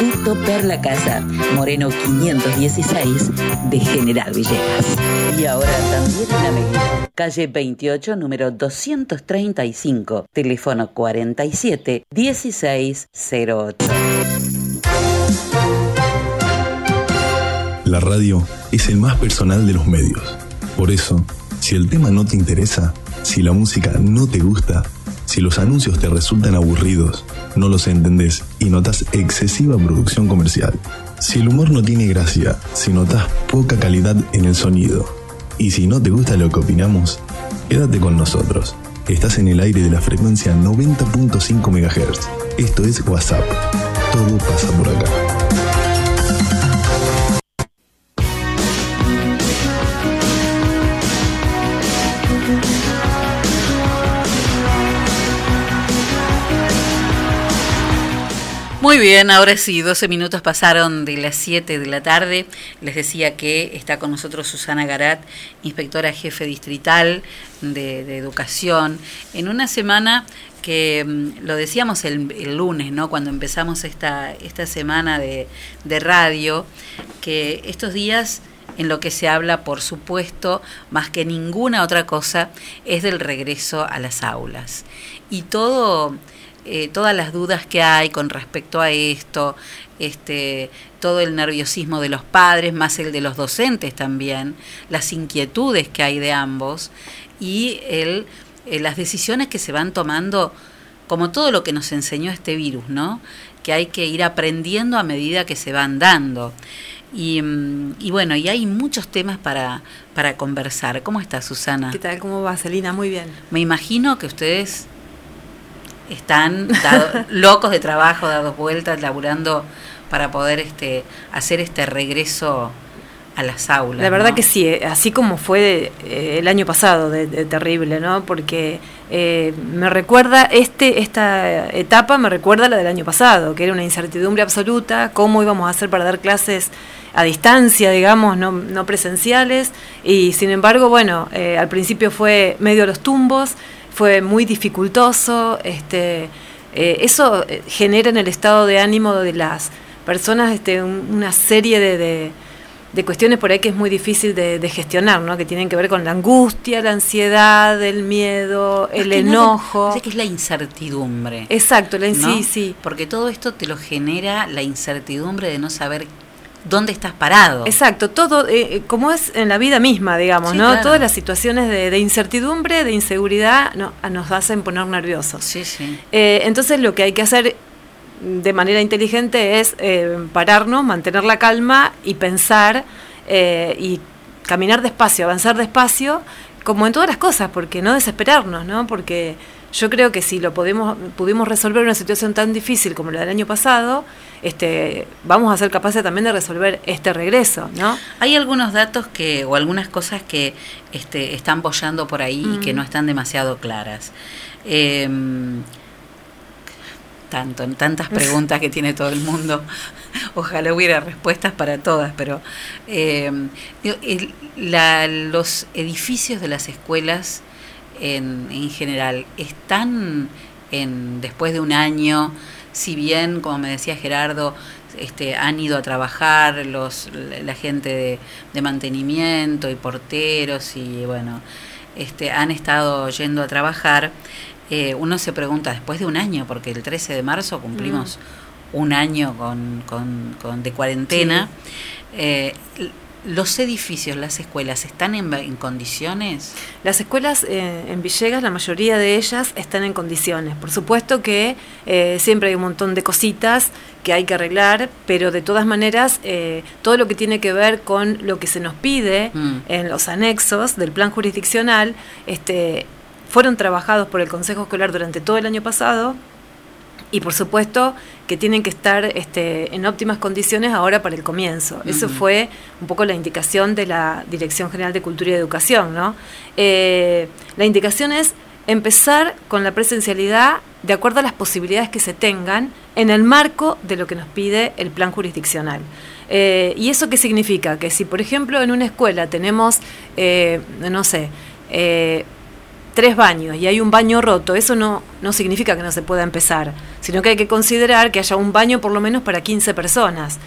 Instituto Perla Casa, Moreno 516 de General Villegas. Y ahora también en Avenida, calle 28, número 235, teléfono 47 1608. La radio es el más personal de los medios. Por eso, si el tema no te interesa, si la música no te gusta, si los anuncios te resultan aburridos, no los entendés y notas excesiva producción comercial, si el humor no tiene gracia, si notas poca calidad en el sonido, y si no te gusta lo que opinamos, quédate con nosotros. Estás en el aire de la frecuencia 90.5 MHz. Esto es WhatsApp. Todo pasa por acá. Muy bien, ahora sí, 12 minutos pasaron de las 7 de la tarde. Les decía que está con nosotros Susana Garat, inspectora jefe distrital de, educación, en una semana que mm, lo decíamos el, el lunes, ¿no? Cuando empezamos esta, esta semana de, de radio, que estos días en lo que se habla, por supuesto, más que ninguna otra cosa, es del regreso a las aulas. Y todo eh, todas las dudas que hay con respecto a esto, este, todo el nerviosismo de los padres, más el de los docentes también, las inquietudes que hay de ambos y el, eh, las decisiones que se van tomando, como todo lo que nos enseñó este virus, ¿no? Que hay que ir aprendiendo a medida que se van dando. Y, mm, y bueno, y hay muchos temas para, para conversar. ¿Cómo está Susana? ¿Qué tal? ¿Cómo va, Celina? Muy bien. Me imagino que ustedes están dado- locos de trabajo, dados vueltas, laburando para poder este, hacer este regreso a las aulas. La verdad ¿no? que sí, eh, así como fue eh, el año pasado de, de terrible, ¿no? Porque eh, me recuerda, este esta etapa me recuerda la del año pasado, que era una incertidumbre absoluta, cómo íbamos a hacer para dar clases a distancia, digamos, no, no presenciales, y sin embargo, bueno, eh, al principio fue medio a los tumbos, fue muy dificultoso, este, eh, eso eh, genera en el estado de ánimo de las personas este, un- una serie de, de- de cuestiones por ahí que es muy difícil de, de gestionar, ¿no? que tienen que ver con la angustia, la ansiedad, el miedo, Más el nada, enojo. sé que es la incertidumbre. Exacto, la, ¿no? sí, sí. Porque todo esto te lo genera la incertidumbre de no saber dónde estás parado. Exacto, todo eh, eh, como es en la vida misma, digamos, Sí, ¿no? claro. Todas las situaciones de, de incertidumbre, de inseguridad, no, a- nos hacen poner nerviosos. Sí, sí. Eh, entonces lo que hay que hacer de manera inteligente es eh, pararnos, mantener la calma y pensar eh, y caminar despacio, avanzar despacio, como en todas las cosas, porque no desesperarnos, ¿no? Porque yo creo que si lo podemos, pudimos resolver una situación tan difícil como la del año pasado, este, vamos a ser capaces también de resolver este regreso, ¿no? Hay algunos datos que, o algunas cosas que este, están bollando por ahí y que Mm. no están demasiado claras. Em, tanto, en tantas preguntas que tiene todo el mundo. Ojalá hubiera respuestas para todas, pero el- la- los edificios de las escuelas en, en general están en, después de un año, si bien, como me decía Gerardo, este, han ido a trabajar los, la, gente de, de mantenimiento y porteros y bueno, este, han estado yendo a trabajar. Eh, uno se pregunta, después de un año, porque el 13 de marzo cumplimos un año con, con- con- de cuarentena, eh, l- ¿los edificios, las escuelas, están en, en condiciones? Las escuelas eh, en Villegas, la mayoría de ellas están en condiciones. Por supuesto que eh, siempre hay un montón de cositas que hay que arreglar, pero de todas maneras, eh, todo lo que tiene que ver con lo que se nos pide Mm. en los anexos del plan jurisdiccional, este, fueron trabajados por el Consejo Escolar durante todo el año pasado y por supuesto que tienen que estar este, en óptimas condiciones ahora para el comienzo. Eso fue un poco la indicación de la Dirección General de Cultura y Educación. ¿no? Eh, la indicación es empezar con la presencialidad de acuerdo a las posibilidades que se tengan en el marco de lo que nos pide el plan jurisdiccional. Eh, ¿Y eso qué significa? Que si, por ejemplo, en una escuela tenemos, eh, no sé, tres baños y hay un baño roto, eso no, no significa que no se pueda empezar, sino que hay que considerar que haya un baño por lo menos para 15 personas.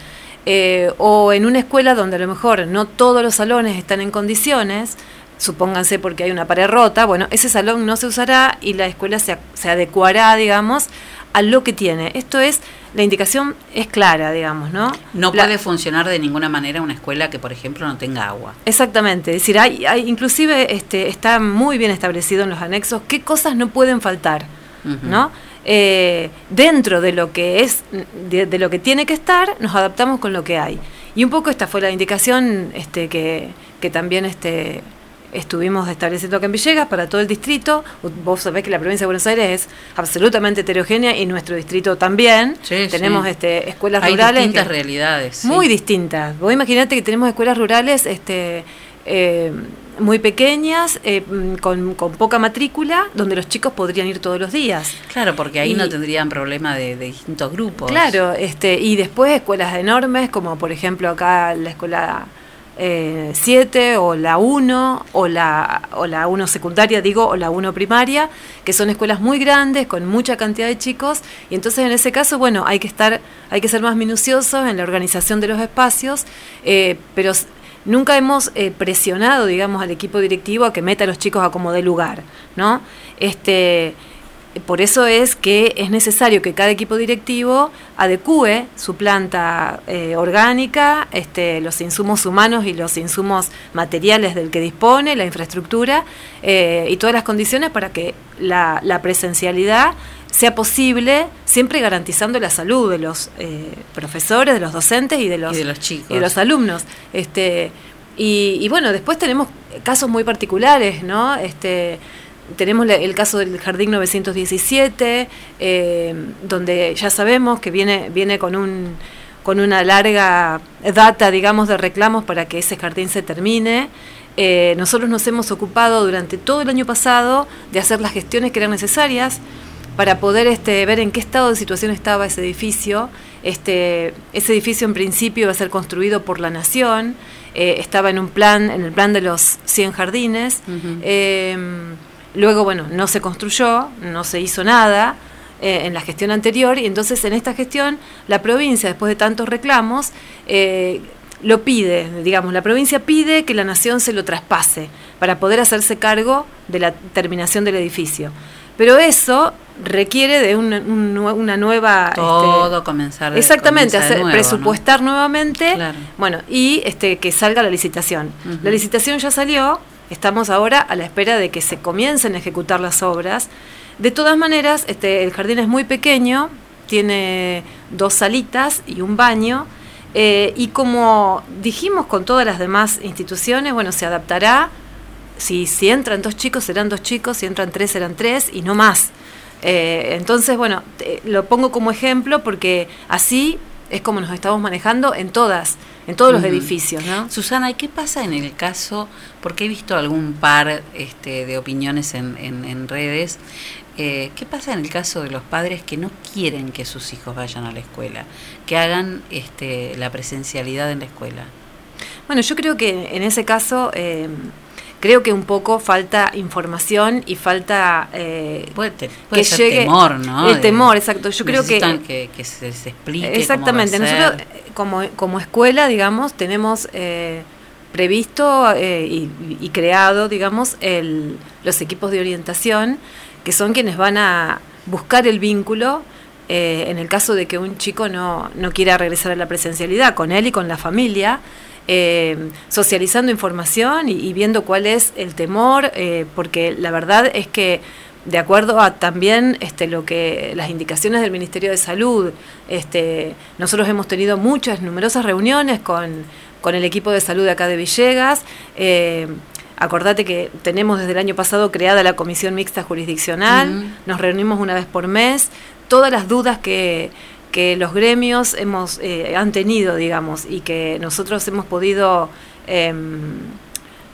Eh, o en una escuela donde a lo mejor no todos los salones están en condiciones, supónganse porque hay una pared rota, bueno, ese salón no se usará y la escuela se, se adecuará, digamos, a lo que tiene. Esto es, la indicación es clara, digamos, ¿no? No La- puede funcionar de ninguna manera una escuela que, por ejemplo, no tenga agua. Exactamente, es decir, hay, hay inclusive este, está muy bien establecido en los anexos qué cosas no pueden faltar. ¿no? Eh, dentro de lo que es, de, de lo que tiene que estar, nos adaptamos con lo que hay. Y un poco esta fue la indicación este, que, que también este, estuvimos estableciendo acá en Villegas para todo el distrito. Vos sabés que la provincia de Buenos Aires es absolutamente heterogénea y nuestro distrito también. Sí, Tenemos sí. este, escuelas Hay rurales. distintas que- realidades. sí. muy distintas. Vos imaginate que tenemos escuelas rurales este, eh, muy pequeñas, eh, con, con poca matrícula, donde los chicos podrían ir todos los días. Claro, porque ahí Y- no tendrían problema de, de distintos grupos. Claro, este, y después escuelas enormes, como por ejemplo acá la escuela 7 o la 1 o la, o la 1 secundaria, digo, o la 1 primaria, que son escuelas muy grandes con mucha cantidad de chicos y entonces en ese caso, bueno, hay que estar, hay que ser más minuciosos en la organización de los espacios, eh, pero nunca hemos eh, presionado, digamos, al equipo directivo a que meta a los chicos a como de lugar, ¿no? Este, por eso es que es necesario que cada equipo directivo adecue su planta eh, orgánica, este, los insumos humanos y los insumos materiales del que dispone, la infraestructura eh, y todas las condiciones para que la, la presencialidad sea posible, siempre garantizando la salud de los eh, profesores, de los docentes y de los, Y de los chicos. y de los alumnos. Este, y, y bueno, después tenemos casos muy particulares, ¿no? Este, tenemos el caso del Jardín 917, eh, donde ya sabemos que viene, viene con un con una larga data, digamos, de reclamos para que ese jardín se termine. Eh, nosotros nos hemos ocupado durante todo el año pasado de hacer las gestiones que eran necesarias para poder este, ver en qué estado de situación estaba ese edificio. Este, ese edificio en principio iba a ser construido por la Nación, eh, estaba en un plan, en el plan de los 100 jardines. Luego, bueno, no se construyó, no se hizo nada eh, en la gestión anterior y entonces en esta gestión la provincia, después de tantos reclamos, eh, lo pide, digamos, la provincia pide que la nación se lo traspase para poder hacerse cargo de la terminación del edificio. Pero eso requiere de una, un una nueva... este, Todo comenzar de- Exactamente, de presupuestar nuevamente, Claro. bueno, y este que salga la licitación. La licitación ya salió, estamos ahora a la espera de que se comiencen a ejecutar las obras. De todas maneras, este, el jardín es muy pequeño, tiene dos salitas y un baño, eh, y como dijimos con todas las demás instituciones, bueno, se adaptará si, si entran dos chicos, serán dos chicos, si entran tres, serán tres y no más. Eh, entonces, bueno, te- lo pongo como ejemplo porque así es como nos estamos manejando en todas, en todos los edificios, ¿no? Susana, ¿y qué pasa en el caso? Porque he visto algún par este, de opiniones en, en- en redes. eh, ¿Qué pasa en el caso de los padres que no quieren que sus hijos vayan a la escuela? Que hagan este, la presencialidad en la escuela. Bueno, yo creo que en ese caso, eh, creo que un poco falta información y falta eh, puede que ser llegue temor, ¿no? El temor, exacto. Yo creo que que, que se les explique. Exactamente, nosotros eh, como, como escuela, digamos, tenemos eh, previsto eh, y, y creado, digamos, el, los equipos de orientación, que son quienes van a buscar el vínculo eh, en el caso de que un chico no, no quiera regresar a la presencialidad, con él y con la familia. Eh, socializando información y, y viendo cuál es el temor, eh, porque la verdad es que de acuerdo a también este, lo que las indicaciones del Ministerio de Salud, este, nosotros hemos tenido muchas, numerosas reuniones con, con el equipo de salud de acá de Villegas. eh, acordate que tenemos desde el año pasado creada la Comisión Mixta Jurisdiccional, nos reunimos una vez por mes, todas las dudas que, que los gremios hemos eh, han tenido, digamos, y que nosotros hemos podido em,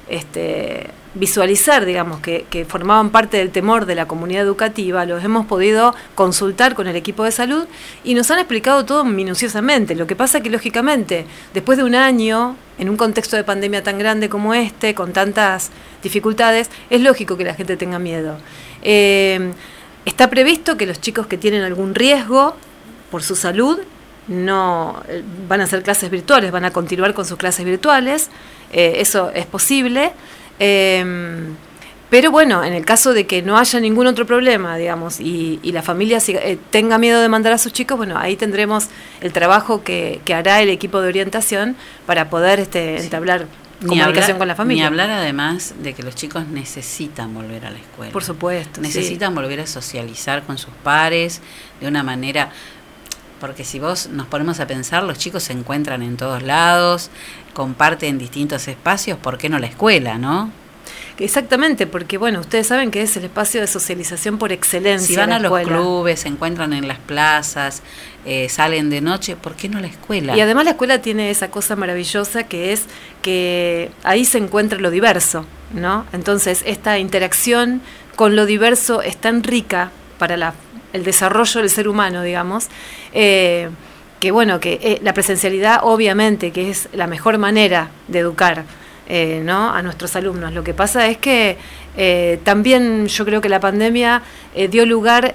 este, visualizar, digamos, que, formaban parte del temor de la comunidad educativa, los hemos podido consultar con el equipo de salud y nos han explicado todo minuciosamente. Lo que pasa que, lógicamente, después de un año, en un contexto de pandemia tan grande como este, con tantas dificultades, es lógico que la gente tenga miedo. Eh, está previsto que los chicos que tienen algún riesgo por su salud no eh, van a hacer clases virtuales, van a continuar con sus clases virtuales, eh, eso es posible. eh, pero bueno, en el caso de que no haya ningún otro problema, digamos, y, y la familia siga- eh, tenga miedo de mandar a sus chicos, bueno, ahí tendremos el trabajo que, que hará el equipo de orientación para poder este, entablar Ni comunicación hablar- con la familia. Ni hablar además de que los chicos necesitan volver a la escuela. Por supuesto. Necesitan volver a socializar con sus pares de una manera... Porque si vos nos ponemos a pensar, los chicos se encuentran en todos lados, comparten distintos espacios, ¿por qué no la escuela, no? Exactamente, porque bueno, ustedes saben que es el espacio de socialización por excelencia. Si van a los clubes, se encuentran en las plazas, eh, salen de noche, ¿por qué no la escuela? Y además la escuela tiene esa cosa maravillosa que es que ahí se encuentra lo diverso, ¿no? Entonces esta interacción con lo diverso es tan rica para la- el desarrollo del ser humano, digamos, eh, que bueno, que eh, la presencialidad obviamente que es la mejor manera de educar. eh, ¿no? a nuestros alumnos. Lo que pasa es que también yo creo que la pandemia dio lugar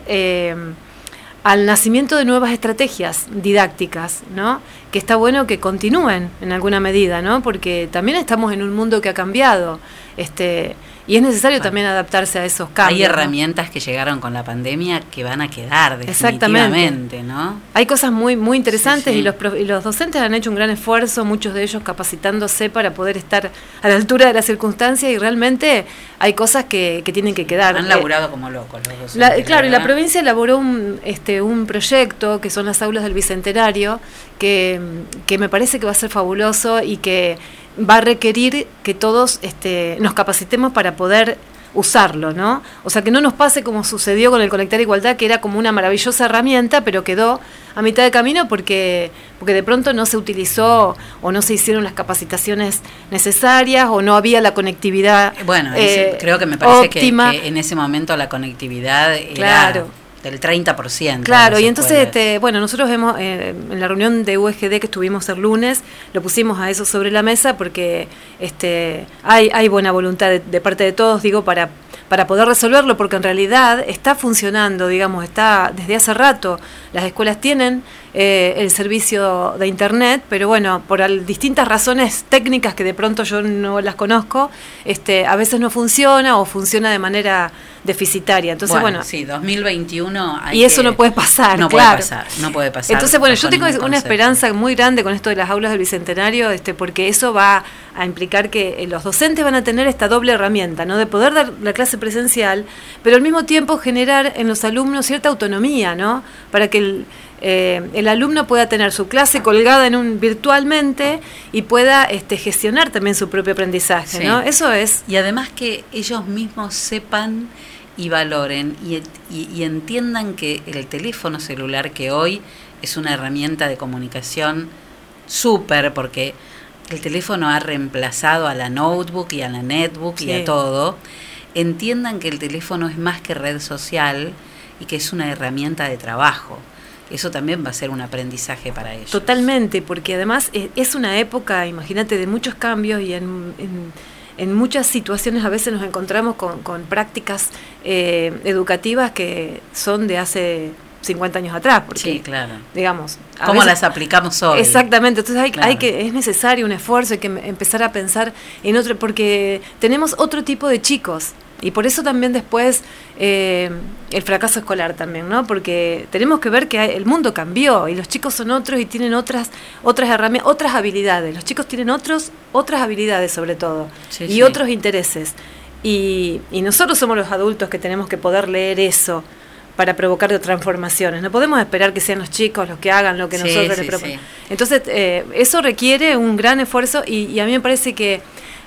al nacimiento de nuevas estrategias didácticas, ¿no? Que está bueno que continúen en alguna medida, ¿no? Porque también estamos en un mundo que ha cambiado, este, y es necesario también adaptarse a esos cambios. Hay ¿no? herramientas que llegaron con la pandemia que van a quedar definitivamente, ¿no? Hay cosas muy muy interesantes Sí, sí. Y, los, y los docentes han hecho un gran esfuerzo, muchos de ellos capacitándose para poder estar a la altura de las circunstancias y realmente hay cosas que, que tienen que quedar. Han Eh, laburado como locos los docentes. La- claro, y la provincia elaboró un, este, un proyecto que son las aulas del Bicentenario, que, que me parece que va a ser fabuloso y que va a requerir que todos este, nos capacitemos para poder usarlo, ¿no? O sea, que no nos pase como sucedió con el Conectar Igualdad, que era como una maravillosa herramienta, pero quedó a mitad de camino porque, porque de pronto no se utilizó o no se hicieron las capacitaciones necesarias o no había la conectividad Bueno, eh, creo que me parece que, en ese momento la conectividad era Claro. Del 30%. Claro, y entonces, este, bueno, nosotros hemos, eh, en la reunión de UGD que estuvimos el lunes, lo pusimos a eso sobre la mesa porque este, hay, hay buena voluntad de, de parte de todos, digo, para, para poder resolverlo, porque en realidad está funcionando, digamos, está desde hace rato. Las escuelas tienen eh, el servicio de Internet, pero bueno, por al- distintas razones técnicas que de pronto yo no las conozco, este, a veces no funciona o funciona de manera deficitaria. Entonces, bueno, sí, 2021 hay y eso que- no puede pasar, No claro. puede pasar, no puede pasar. Entonces, bueno, yo tengo una esperanza muy grande con esto de las aulas del Bicentenario, este, porque eso va a implicar que eh, los docentes van a tener esta doble herramienta, ¿no? De poder dar la clase presencial, pero al mismo tiempo generar en los alumnos cierta autonomía, ¿no? Para que el- eh, el alumno pueda tener su clase colgada en un virtualmente y pueda este, gestionar también su propio aprendizaje, Sí. ¿no? Eso es Y además que ellos mismos sepan y valoren y, y- y entiendan que el teléfono celular que hoy es una herramienta de comunicación súper porque el teléfono ha reemplazado a la notebook y a la netbook y a todo, entiendan que el teléfono es más que red social y que es una herramienta de trabajo. Eso también va a ser un aprendizaje para ellos. Totalmente, porque además eh, es una época, imagínate, de muchos cambios y en, en- en muchas situaciones a veces nos encontramos con, con prácticas eh, educativas que son de hace 50 años atrás. Porque, Sí, claro. Digamos. a ¿Cómo veces- las aplicamos hoy? Exactamente, entonces hay, Claro. hay que, es necesario un esfuerzo, hay que em- empezar a pensar en otro, porque tenemos otro tipo de chicos. Y por eso también después eh, el fracaso escolar también, ¿no? Porque tenemos que ver que el mundo cambió y los chicos son otros y tienen otras otras herramientas, otras habilidades. Los chicos tienen otros otras habilidades sobre todo Sí, y sí. otros intereses. Y, y nosotros somos los adultos que tenemos que poder leer eso para provocar transformaciones. No podemos esperar que sean los chicos los que hagan lo que Sí, nosotros les proponemos. Entonces, eh, eso requiere un gran esfuerzo y, y a mí me parece que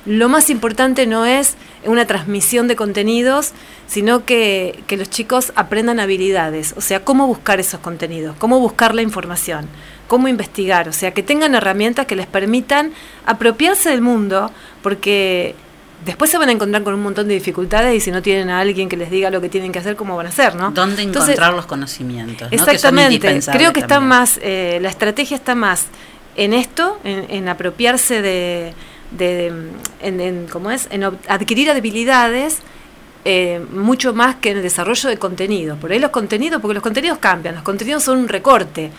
lo más importante no es una transmisión de contenidos, sino que, que los chicos aprendan habilidades, o sea, cómo buscar esos contenidos, cómo buscar la información, cómo investigar, o sea, que tengan herramientas que les permitan apropiarse del mundo, porque después se van a encontrar con un montón de dificultades y si no tienen a alguien que les diga lo que tienen que hacer, ¿cómo van a hacer? ¿no? ¿Dónde Entonces, encontrar los conocimientos? ¿no? Que son Exactamente, creo que está más, eh, la estrategia está más en esto, en, en apropiarse de, de, en, en- ¿cómo es? En adquirir habilidades eh, mucho más que en el desarrollo de contenidos. Por ahí los contenidos, porque los contenidos cambian, los contenidos son un recorte.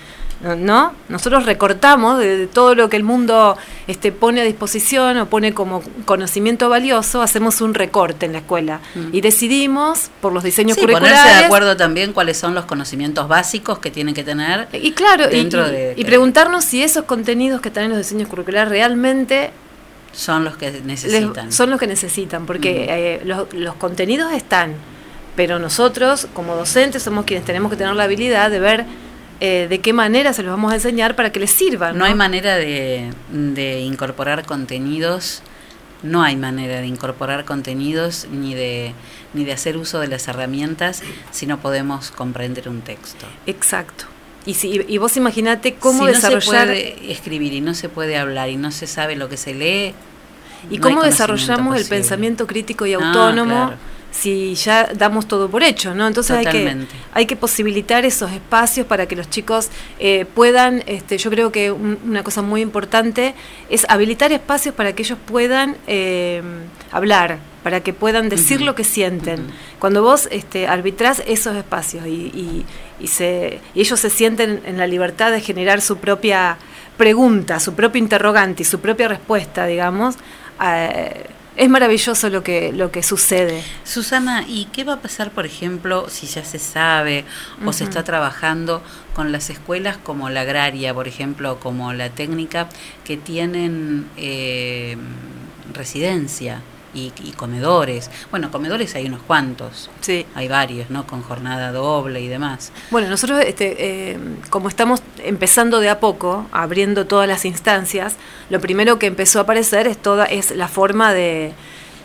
¿No? Nosotros recortamos de, de todo lo que el mundo este, pone a disposición o pone como conocimiento valioso, hacemos un recorte en la escuela y decidimos por los diseños Sí, curriculares ponerse de acuerdo también cuáles son los conocimientos básicos que tienen que tener. Y claro, y, dentro y- de, y preguntarnos si esos contenidos que están en los diseños curriculares realmente son los que les- necesitan. son los que necesitan, porque eh, los, los contenidos están, pero nosotros como docentes somos quienes tenemos que tener la habilidad de ver eh, de qué manera se los vamos a enseñar para que les sirvan. No hay manera de, de incorporar contenidos, no hay manera de incorporar contenidos ni de, ni de hacer uso de las herramientas si no podemos comprender un texto. Exacto. Y, si, y vos imaginate cómo si desarrollar... no se puede escribir y no se puede hablar y no se sabe lo que se lee, ¿Y no cómo desarrollamos el posible. pensamiento crítico y Ah, autónomo claro. si ya damos todo por hecho? ¿no? Entonces hay que, hay que posibilitar esos espacios para que los chicos eh, puedan, este, yo creo que un- una cosa muy importante es habilitar espacios para que ellos puedan eh, hablar, para que puedan decir Ujú. lo que sienten. Cuando vos este, arbitrás esos espacios y, y- y se, y ellos se sienten en la libertad de generar su propia pregunta, su propio interrogante y su propia respuesta, digamos, eh, es maravilloso lo que, lo que sucede. Susana, ¿y qué va a pasar, por ejemplo, si ya se sabe o se está trabajando con las escuelas como la agraria, por ejemplo, como la técnica, que tienen eh, residencia y, y comedores? Bueno, comedores hay unos cuantos, sí. hay varios, ¿no? Con jornada doble y demás. Bueno, nosotros, este, eh, como estamos empezando de a poco, abriendo todas las instancias, lo primero que empezó a aparecer es toda es la forma de,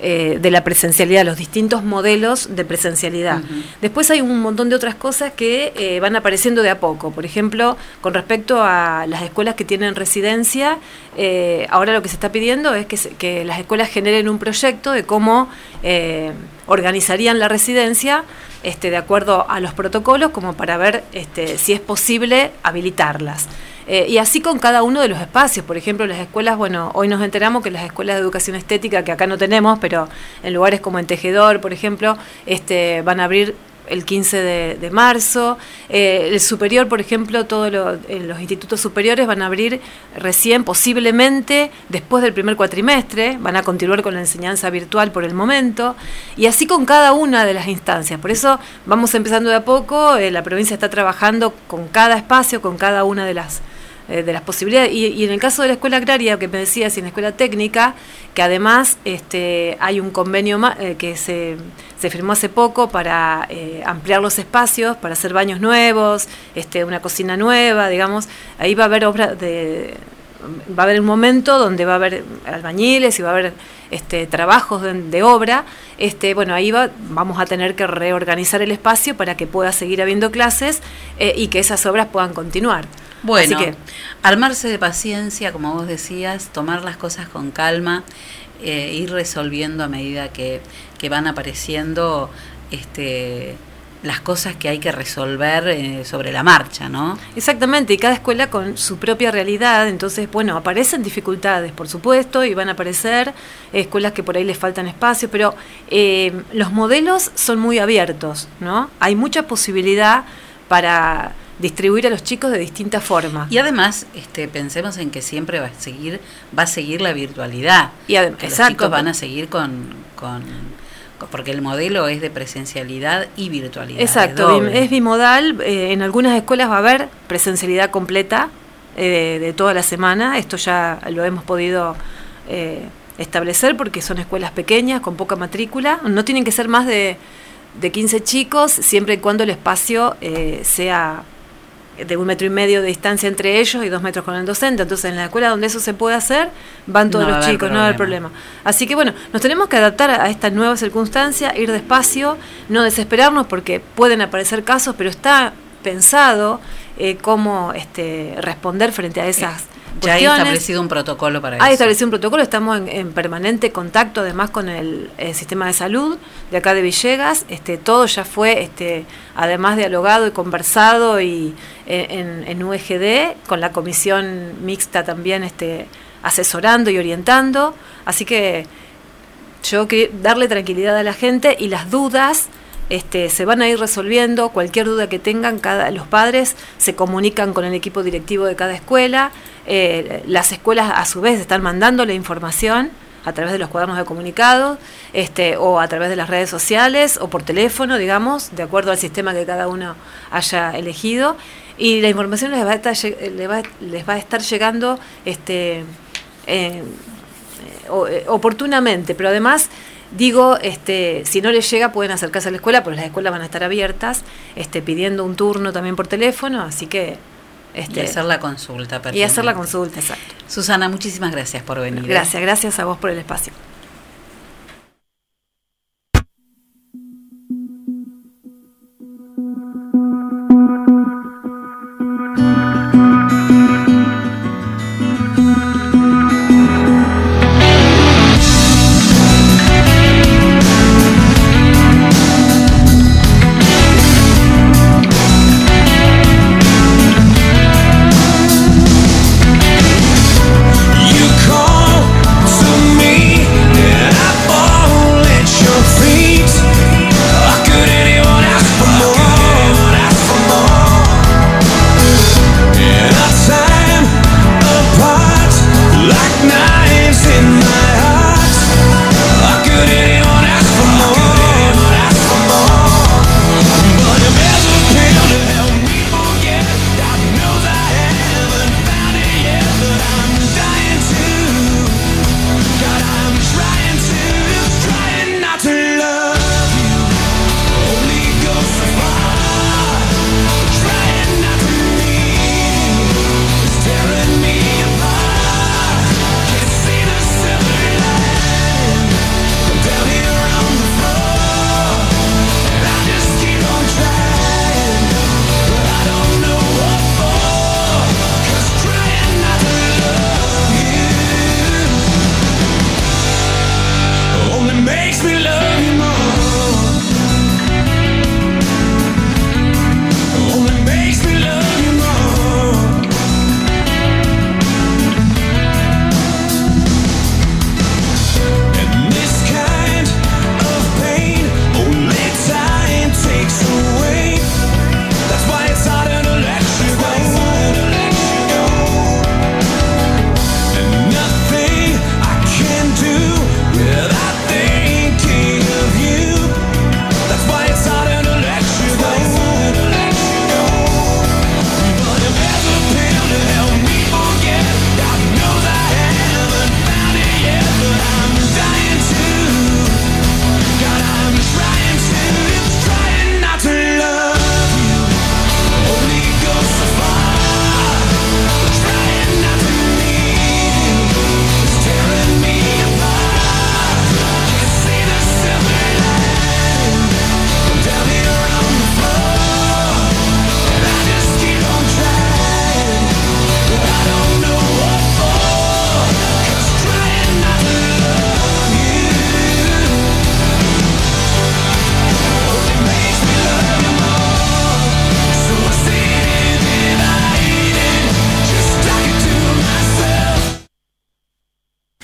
eh, de la presencialidad, los distintos modelos de presencialidad. Después hay un montón de otras cosas que eh, van apareciendo de a poco. Por ejemplo, con respecto a las escuelas que tienen residencia, eh, ahora lo que se está pidiendo es que, se- que las escuelas generen un proyecto de cómo organizarían la residencia este, de acuerdo a los protocolos, como para ver este, si es posible habilitarlas. Eh, y así con cada uno de los espacios. Por ejemplo, las escuelas, bueno, hoy nos enteramos que las escuelas de educación estética, que acá no tenemos, pero en lugares como en Tejedor, por ejemplo, este, van a abrir el 15 de, marzo. Eh, el superior, por ejemplo, todos eh, los institutos superiores van a abrir recién, posiblemente, después del primer cuatrimestre, van a continuar con la enseñanza virtual por el momento, y así con cada una de las instancias. Por eso vamos empezando de a poco, eh, la provincia está trabajando con cada espacio, con cada una de las eh, de las posibilidades. Y, en el caso de la escuela agraria, que me decías, y en la escuela técnica, que además este, hay un convenio eh, que se, se firmó hace poco para eh, ampliar los espacios, para hacer baños nuevos, este, una cocina nueva, digamos. Ahí va a haber obra de va a haber un momento donde va a haber albañiles y va a haber este, trabajos de, de obra, este, bueno, ahí va, vamos a tener que reorganizar el espacio para que pueda seguir habiendo clases eh, y que esas obras puedan continuar. Bueno, Así que, armarse de paciencia, como vos decías, tomar las cosas con calma, eh, ir resolviendo a medida que, que van apareciendo este, las cosas que hay que resolver eh, sobre la marcha, ¿no? Exactamente, y cada escuela con su propia realidad, entonces, bueno, aparecen dificultades, por supuesto, y van a aparecer escuelas que por ahí les faltan espacio, pero eh, los modelos son muy abiertos, ¿no? Hay mucha posibilidad para distribuir a los chicos de distintas formas. Y además, este, pensemos en que siempre va a seguir, va a seguir la virtualidad. Y adem- Que los chicos van a seguir con, con, con- porque el modelo es de presencialidad y virtualidad. Exacto, es bimodal. eh, en algunas escuelas va a haber presencialidad completa eh, de toda la semana. Esto ya lo hemos podido eh, establecer porque son escuelas pequeñas, con poca matrícula. No tienen que ser más de, de 15 chicos, siempre y cuando el espacio eh, sea de un metro y medio de distancia entre ellos y dos metros con el docente. Entonces, en la escuela donde eso se puede hacer, van todos No los chicos, no va a haber problema. Así que bueno, nos tenemos que adaptar a esta nueva circunstancia, ir despacio, no desesperarnos porque pueden aparecer casos, pero está pensado eh, cómo este, responder frente a esas Ya hay establecido un protocolo para Hay eso. establecido un protocolo, estamos en, en permanente contacto además con el, el sistema de salud de acá de Villegas, este, todo ya fue este, además dialogado y conversado y eh, en, en UEGD, con la comisión mixta también este, asesorando y orientando, así que yo quería darle tranquilidad a la gente y las dudas este, se van a ir resolviendo. Cualquier duda que tengan, los padres se comunican con el equipo directivo de cada escuela. Eh, las escuelas, a su vez, están mandando la información a través de los cuadernos de comunicados este, o a través de las redes sociales o por teléfono, digamos, de acuerdo al sistema que cada uno haya elegido. Y la información les va a estar, les va, a estar llegando este, eh, eh, oportunamente, pero además digo, este, si no les llega pueden acercarse a la escuela, porque las escuelas van a estar abiertas, este, pidiendo un turno también por teléfono, así que este, y hacer la consulta. y hacer la consulta, exacto. Susana, muchísimas gracias por venir. ¿eh? Gracias, gracias a vos por el espacio.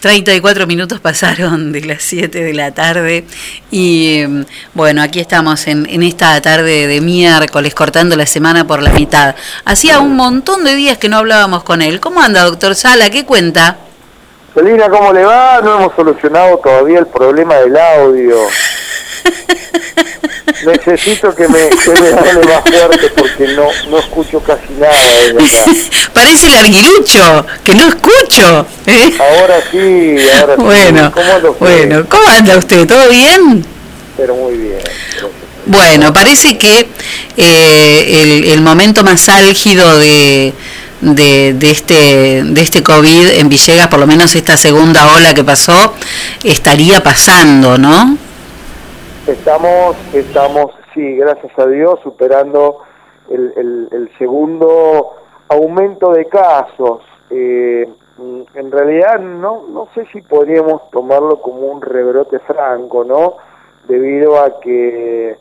34 minutos pasaron de las 7 de la tarde y eh, bueno, aquí estamos en, en esta tarde de miércoles cortando la semana por la mitad. Hacía un montón de días que no hablábamos con él. ¿Cómo anda, doctor Sala? ¿Qué cuenta? Celina, ¿cómo le va? No hemos solucionado todavía el problema del audio. Necesito que me, que me hable más fuerte porque no, no escucho casi nada desde acá. Parece el arguirucho, que no escucho. ¿eh? Ahora sí, ahora sí. Bueno, ¿Cómo anda usted? bueno, ¿cómo anda usted? ¿Todo bien? Pero muy bien. Bueno, parece que eh, el, el momento más álgido de, de, de este de este COVID en Villegas, por lo menos esta segunda ola que pasó, estaría pasando, ¿no? Estamos, estamos, sí, gracias a Dios, superando el, segundo aumento de casos. Eh, mm, en realidad no, no sé si podríamos tomarlo como un rebrote franco, ¿no? Debido a que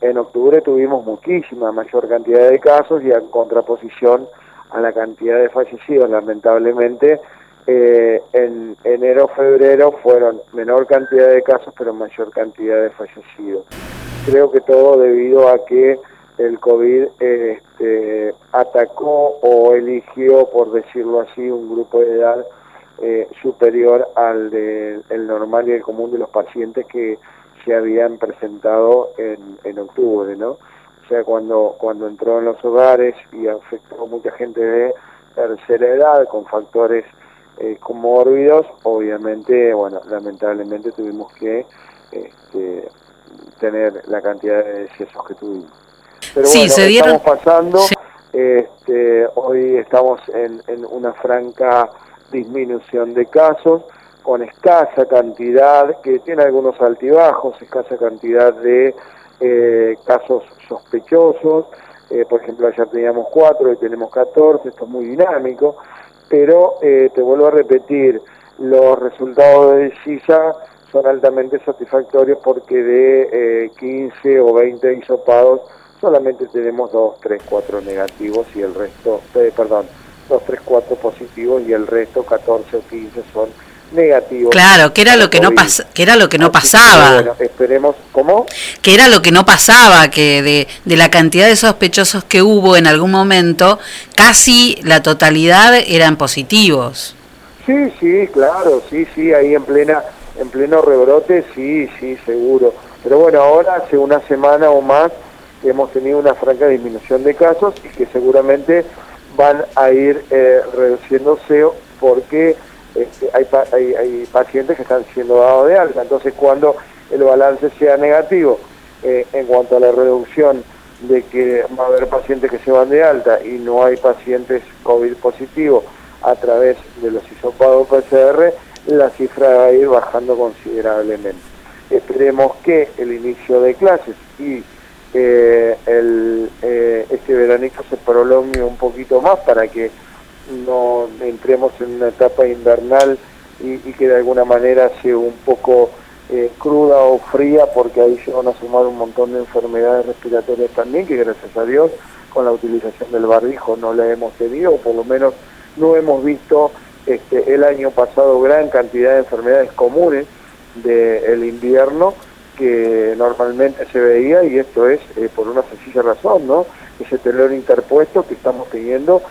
en octubre tuvimos muchísima mayor cantidad de casos y en contraposición a la cantidad de fallecidos, lamentablemente, eh, en enero, febrero fueron menor cantidad de casos, pero mayor cantidad de fallecidos. Creo que todo debido a que el COVID este, atacó o eligió, por decirlo así, un grupo de edad eh, superior al del el normal y el común de los pacientes que se habían presentado en, en octubre, ¿no? O sea, cuando, cuando entró en los hogares y afectó a mucha gente de tercera edad con factores eh, comórbidos, obviamente, bueno, lamentablemente tuvimos que este, tener la cantidad de decesos que tuvimos. Pero Sí, bueno, se dieron- estamos pasando, este, hoy estamos en, en una franca disminución de casos, con escasa cantidad, que tiene algunos altibajos, escasa cantidad de eh, casos sospechosos, eh, por ejemplo ayer teníamos cuatro, hoy tenemos 14, esto es muy dinámico, pero eh, te vuelvo a repetir, los resultados de CISA son altamente satisfactorios porque de eh, 15 o 20 hisopados solamente tenemos 2, 3, 4 negativos y el resto, eh, perdón, 2, 3, 4 positivos y el resto 14 o 15 son negativos. Claro, que era lo que no pas que era lo que no Así que, pasaba. bueno, esperemos, ¿cómo? que era lo que no pasaba, que de, de la cantidad de sospechosos que hubo en algún momento, casi la totalidad eran positivos. Sí, sí, claro, sí, sí, ahí en plena, en pleno rebrote, sí, sí, seguro. Pero bueno, ahora hace una semana o más hemos tenido una franca disminución de casos y que seguramente van a ir eh, reduciéndose porque este, hay, pa- hay, hay pacientes que están siendo dados de alta. Entonces, cuando el balance sea negativo eh, en cuanto a la reducción de que va a haber pacientes que se van de alta y no hay pacientes COVID positivos a través de los hisopados PCR, la cifra va a ir bajando considerablemente. Esperemos que el inicio de clases y eh, eh, este veranito se prolongue un poquito más para que no entremos en una etapa invernal y, que de alguna manera sea un poco eh, cruda o fría porque ahí se van a sumar un montón de enfermedades respiratorias también que gracias a Dios con la utilización del barbijo no la hemos tenido o por lo menos no hemos visto este, el año pasado gran cantidad de enfermedades comunes del invierno que normalmente se veía y esto es eh, por una sencilla razón, ¿no? Ese telón interpuesto que estamos teniendo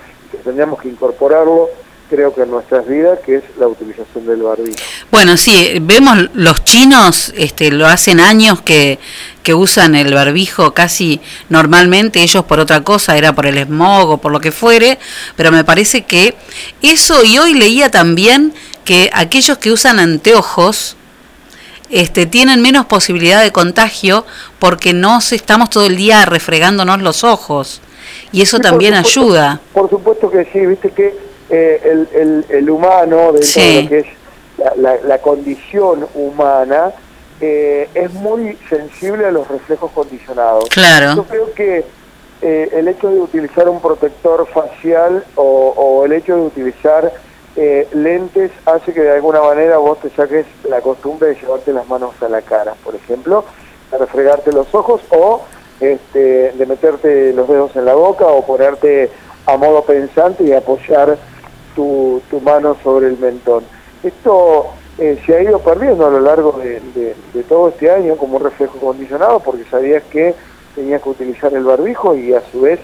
tendríamos que incorporarlo, creo que en nuestras vidas, que es la utilización del barbijo. Bueno, sí, vemos los chinos, este, lo hacen años que, que usan el barbijo casi normalmente, ellos por otra cosa, era por el smog o por lo que fuere, pero me parece que eso, y hoy leía también que aquellos que usan anteojos, este, tienen menos posibilidad de contagio porque no estamos todo el día refregándonos los ojos. Y eso Sí, por también supuesto. ayuda. Por supuesto que sí, viste que eh, el, el, el humano, dentro Sí. de lo que es la, la- la condición humana, eh, es muy sensible a los reflejos condicionados. Claro. Yo creo que eh, el hecho de utilizar un protector facial o, o el hecho de utilizar eh, lentes hace que de alguna manera vos te saques la costumbre de llevarte las manos a la cara, por ejemplo, para fregarte los ojos o este, de meterte los dedos en la boca o ponerte a modo pensante y apoyar tu, tu mano sobre el mentón. Esto eh, se ha ido perdiendo a lo largo de, de- de todo este año como un reflejo condicionado porque sabías que tenías que utilizar el barbijo y a su vez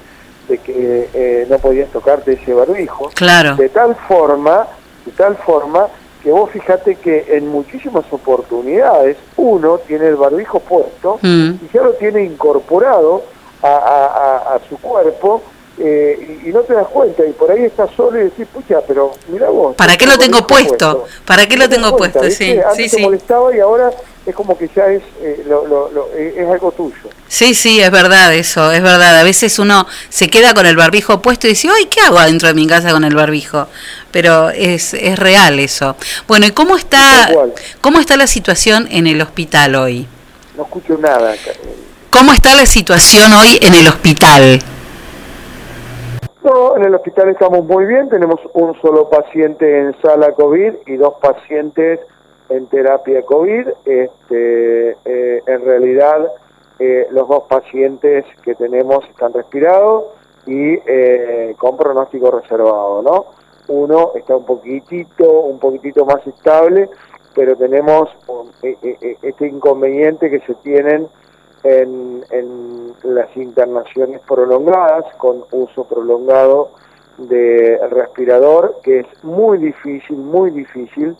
de que eh, no podías tocarte ese barbijo. Claro. De tal forma, de tal forma que vos fíjate que en muchísimas oportunidades uno tiene el barbijo puesto Mm. y ya lo tiene incorporado a, a- a- a su cuerpo eh, y, y no te das cuenta y por ahí estás solo y decís, pucha, pero mira vos. ¿Para qué lo tengo puesto? ¿Para qué lo te tengo cuenta, puesto? ¿viste? Sí, Antes sí, te molestaba y ahora es como que ya es, eh, lo- lo- lo- eh, es algo tuyo. Sí, sí, es verdad eso, es verdad. A veces uno se queda con el barbijo puesto y dice, ¡ay, qué hago adentro de mi casa con el barbijo! Pero es, es real eso. Bueno, ¿y cómo está, cómo está la situación en el hospital hoy? No escucho nada. ¿Cómo está la situación hoy en el hospital? No, en el hospital estamos muy bien, tenemos un solo paciente en sala COVID y dos pacientes en terapia COVID. Este, eh, en realidad, eh, los dos pacientes que tenemos están respirados y eh, con pronóstico reservado, ¿no? Uno está un poquitito, un poquitito más estable, pero tenemos eh, eh, eh, este inconveniente que se tienen en, las internaciones prolongadas, con uso prolongado de respirador, que es muy difícil, muy difícil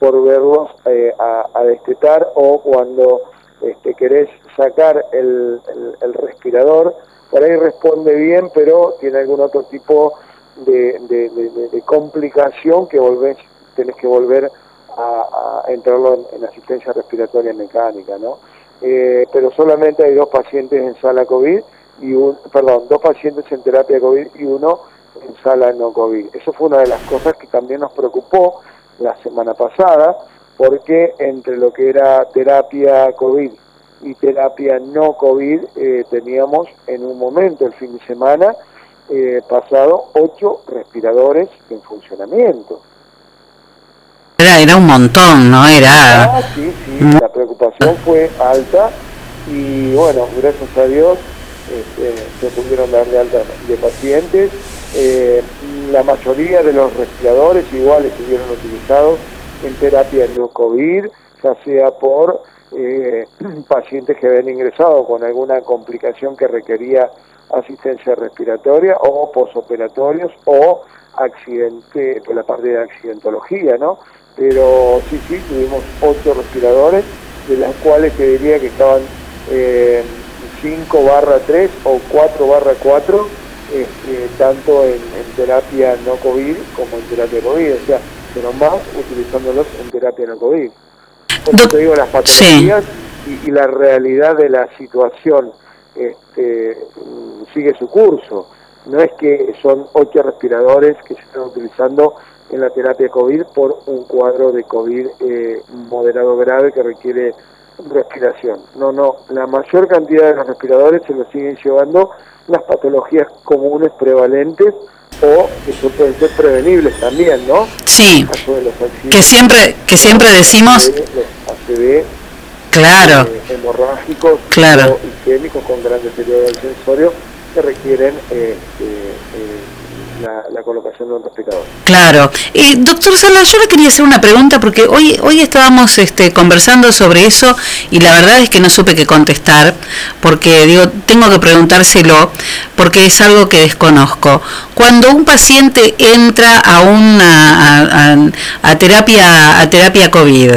volverlos eh, a, destetar o cuando este, querés sacar el, el- respirador, por ahí responde bien, pero tiene algún otro tipo de, complicación que volvés, tenés que volver a, a entrarlo en, en asistencia respiratoria mecánica, ¿no? Eh, pero solamente hay dos pacientes en sala COVID y un, perdón, dos pacientes en terapia COVID y uno en sala no COVID. Eso fue una de las cosas que también nos preocupó la semana pasada, porque entre lo que era terapia COVID y terapia no COVID eh, teníamos en un momento, el fin de semana, eh, pasado ocho respiradores en funcionamiento. Era, era un montón, ¿no? Era... Ah, sí, sí, la preocupación fue alta y bueno, gracias a Dios este, se pudieron dar de alta de pacientes. Eh, la mayoría de los respiradores igual estuvieron utilizados en terapia no COVID, ya sea por eh, pacientes que habían ingresado con alguna complicación que requería asistencia respiratoria o posoperatorios o accidente, por la parte de accidentología, ¿no? Pero sí, sí, tuvimos ocho respiradores, de las cuales te diría que estaban eh, 5 barra 3 o 4 barra 4, este, tanto en, en terapia no COVID como en terapia COVID, o sea, pero más utilizándolos en terapia no COVID. Por te digo las patologías y, y la realidad de la situación este, mm, sigue su curso. No es que son ocho respiradores que se están utilizando en la terapia COVID por un cuadro de COVID eh, moderado grave que requiere respiración. No, no, la mayor cantidad de los respiradores se los siguen llevando las patologías comunes prevalentes o que pueden ser prevenibles también, ¿no? Sí, que siempre, que siempre decimos, ACV, claro, eh, hemorrágicos Claro. isquémicos con gran deterioro del sensorio que requieren eh, eh, eh, la, la colocación de un respirador. Claro. Eh, doctor Sala, yo le quería hacer una pregunta porque hoy, hoy estábamos este, conversando sobre eso y la verdad es que no supe qué contestar porque digo, tengo que preguntárselo porque es algo que desconozco. Cuando un paciente entra a una a, terapia a terapia COVID,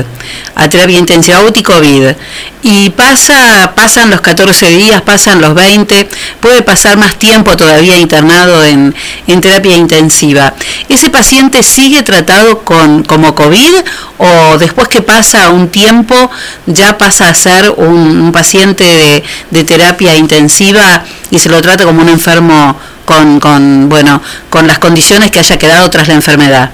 a terapia intensiva UTI COVID y pasa pasan los 14 días, pasan los 20, puede pasar más tiempo todavía internado en, en terapia intensiva. ¿Ese paciente sigue tratado con como COVID o después que pasa un tiempo ya pasa a ser un, un paciente de, terapia intensiva y se lo trata como un enfermo con, con bueno con las condiciones que haya quedado tras la enfermedad?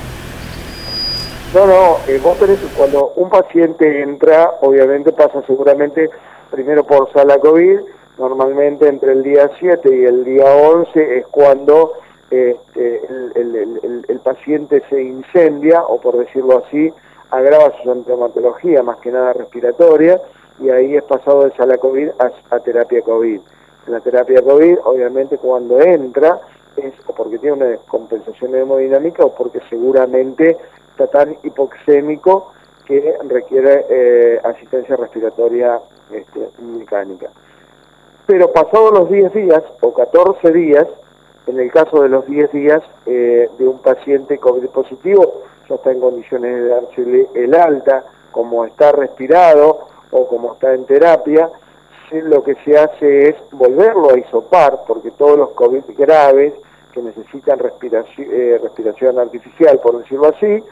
No, no, eh, vos tenés, cuando un paciente entra, obviamente pasa seguramente primero por sala COVID, normalmente entre el día 7 y el día 11 es cuando este, el, paciente se incendia, o por decirlo así, agrava su sintomatología, más que nada respiratoria, y ahí es pasado de sala COVID a, a terapia COVID. En la terapia COVID, obviamente cuando entra, es o porque tiene una descompensación hemodinámica o porque seguramente está tan hipoxémico que requiere eh, asistencia respiratoria este, mecánica. Pero pasados los 10 días o 14 días, en el caso de los 10 días eh, de un paciente COVID positivo, ya está en condiciones de dársele el alta, como está respirado o como está en terapia, lo que se hace es volverlo a hisopar, porque todos los COVID graves que necesitan respiración, eh, respiración artificial, por decirlo así,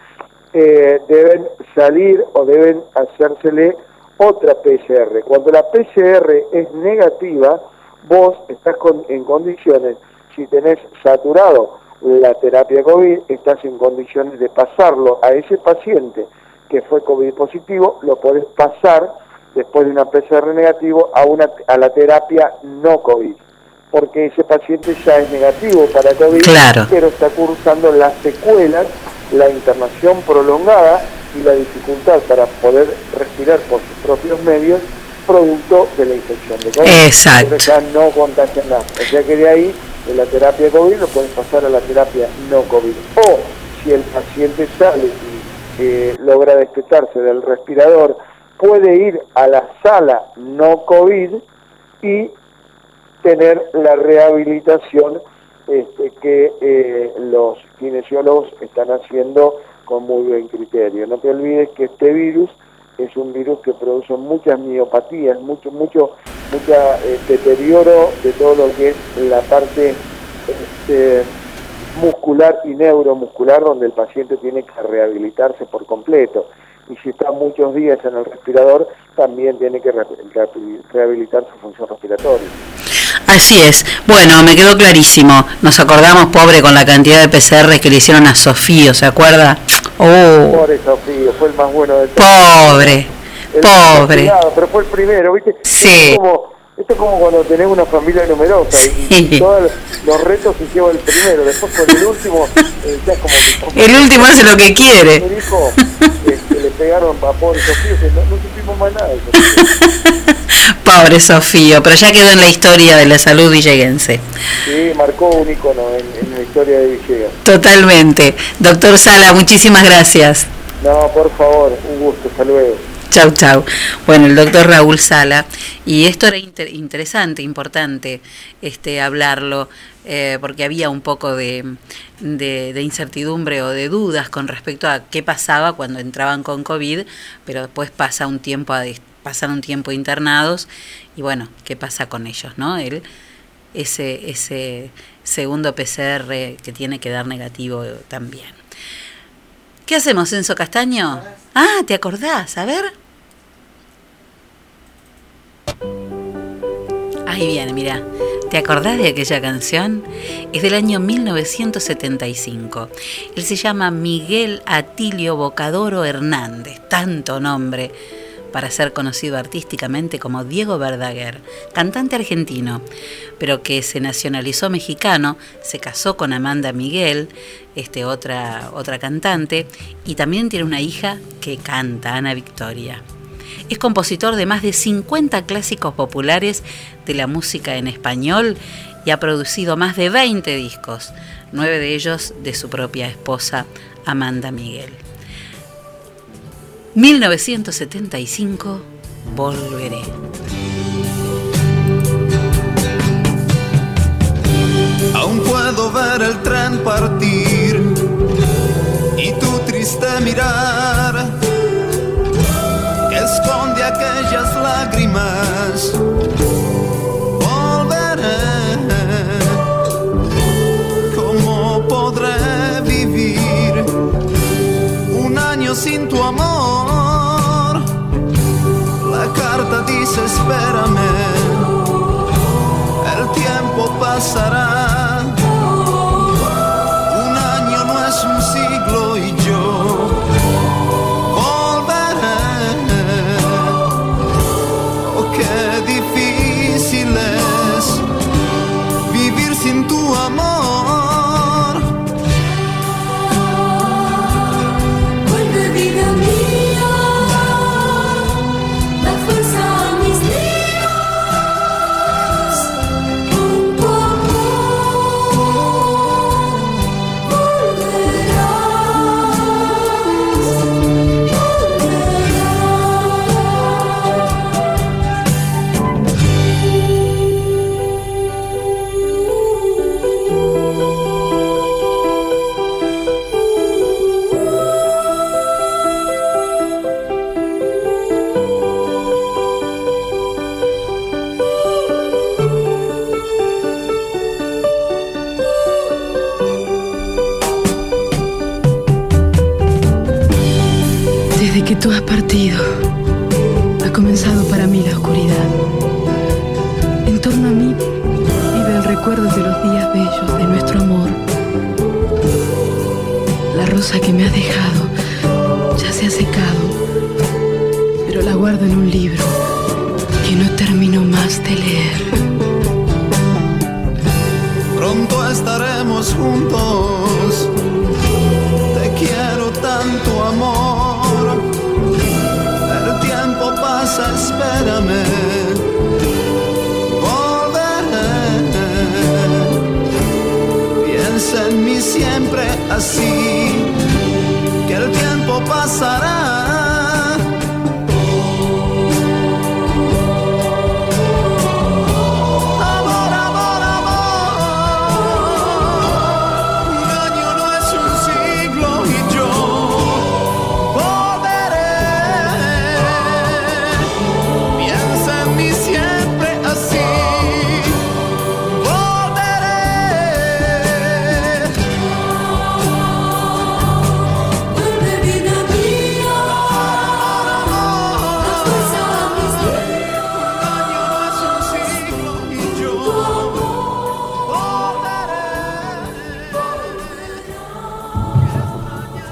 eh, deben salir o deben hacérsele otra PCR. Cuando la PCR es negativa, vos estás con- en condiciones, si tenés saturado la terapia COVID, estás en condiciones de pasarlo a ese paciente que fue COVID positivo, lo podés pasar después de una PCR negativo a, una, a la terapia no COVID, porque ese paciente ya es negativo para COVID, Claro. pero está cursando las secuelas, la internación prolongada y la dificultad para poder respirar por sus propios medios producto de la infección de COVID. Exacto. Entonces ya no contagian nada. O sea que de ahí, de la terapia COVID, lo pueden pasar a la terapia no COVID. O si el paciente sale y eh, logra despetarse del respirador, puede ir a la sala no COVID y tener la rehabilitación este, que eh, los kinesiólogos están haciendo con muy buen criterio. No te olvides que este virus es un virus que produce muchas miopatías, mucho, mucho, mucha eh, deterioro de todo lo que es la parte este, muscular y neuromuscular, donde el paciente tiene que rehabilitarse por completo. Y si está muchos días en el respirador, también tiene que re- re- rehabilitar su función respiratoria. Así es. Bueno, me quedó clarísimo. Nos acordamos, pobre, con la cantidad de PCR que le hicieron a Sofío, ¿se acuerda? Oh, Pobre Sofío, fue el más bueno de todos. pobre, El pobre. pero fue el primero, ¿viste? Sí. Como, esto es como cuando tenés una familia numerosa y- todos los retos se lleva el primero, después con el último, eh, ya es como que... El último hace lo que quiere. Mi hijo, eh, que le pegaron a pobre Sofío, que no, no supimos más nada. Pobre Sofío, pero ya quedó en la historia de la salud villeguense. Sí, marcó un icono en, en la historia de Villegas. Totalmente. Doctor Sala, muchísimas gracias. No, por favor, un gusto, hasta luego. Chau, chau. Bueno, el doctor Raúl Sala, y esto era inter- interesante, importante este hablarlo, eh, porque había un poco de, de, de incertidumbre o de dudas con respecto a qué pasaba cuando entraban con COVID, pero después pasa un tiempo a pasan un tiempo internados y bueno, ¿qué pasa con ellos, no? Él ese ese segundo PCR que tiene que dar negativo también. ¿Qué hacemos, Enzo Castaño? Ah, ¿te acordás? A ver. Ahí viene, mira. ¿Te acordás de aquella canción? Es del año 1975. Él se llama Miguel Atilio Bocadoro Hernández, tanto nombre para ser conocido artísticamente como Diego Verdaguer, cantante argentino, pero que se nacionalizó mexicano, se casó con Amanda Miguel, este otra otra cantante, y también tiene una hija que canta, Ana Victoria. Es compositor de más de 50 clásicos populares de la música en español y ha producido más de 20 discos, nueve de ellos de su propia esposa, Amanda Miguel. 1975, Volveré. Aún puedo ver el tren partir y tu triste mirar esconde aquellas lágrimas. Volveré, ¿cómo podré vivir un año sin tu amor? La carta dice espérame el tiempo pasará. Ha comenzado para mí la oscuridad. En torno a mí vive el recuerdo de los días bellos de nuestro amor. La rosa que me has dejado ya se ha secado, pero la guardo en un libro que no termino más de leer.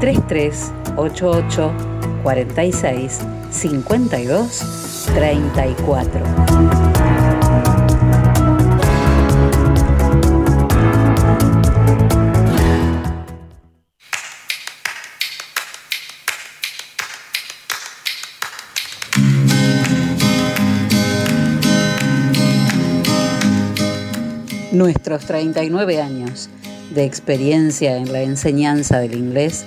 3388 46 52 34. Nuestros 39 años de experiencia en la enseñanza del inglés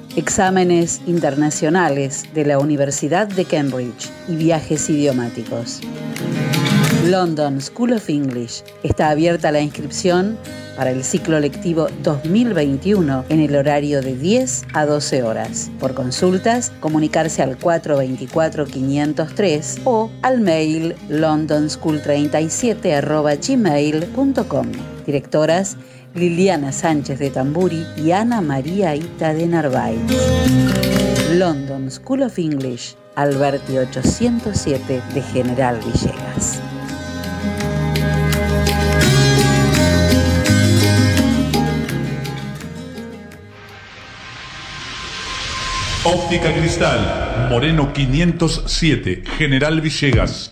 Exámenes internacionales de la Universidad de Cambridge y viajes idiomáticos. London School of English está abierta la inscripción para el ciclo lectivo 2021 en el horario de 10 a 12 horas. Por consultas, comunicarse al 424-503 o al mail londonschool37 Directoras Liliana Sánchez de Tamburi y Ana María Ita de Narváez. London School of English, Alberti 807 de General Villegas. Óptica Cristal, Moreno 507, General Villegas,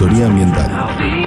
Ambiental.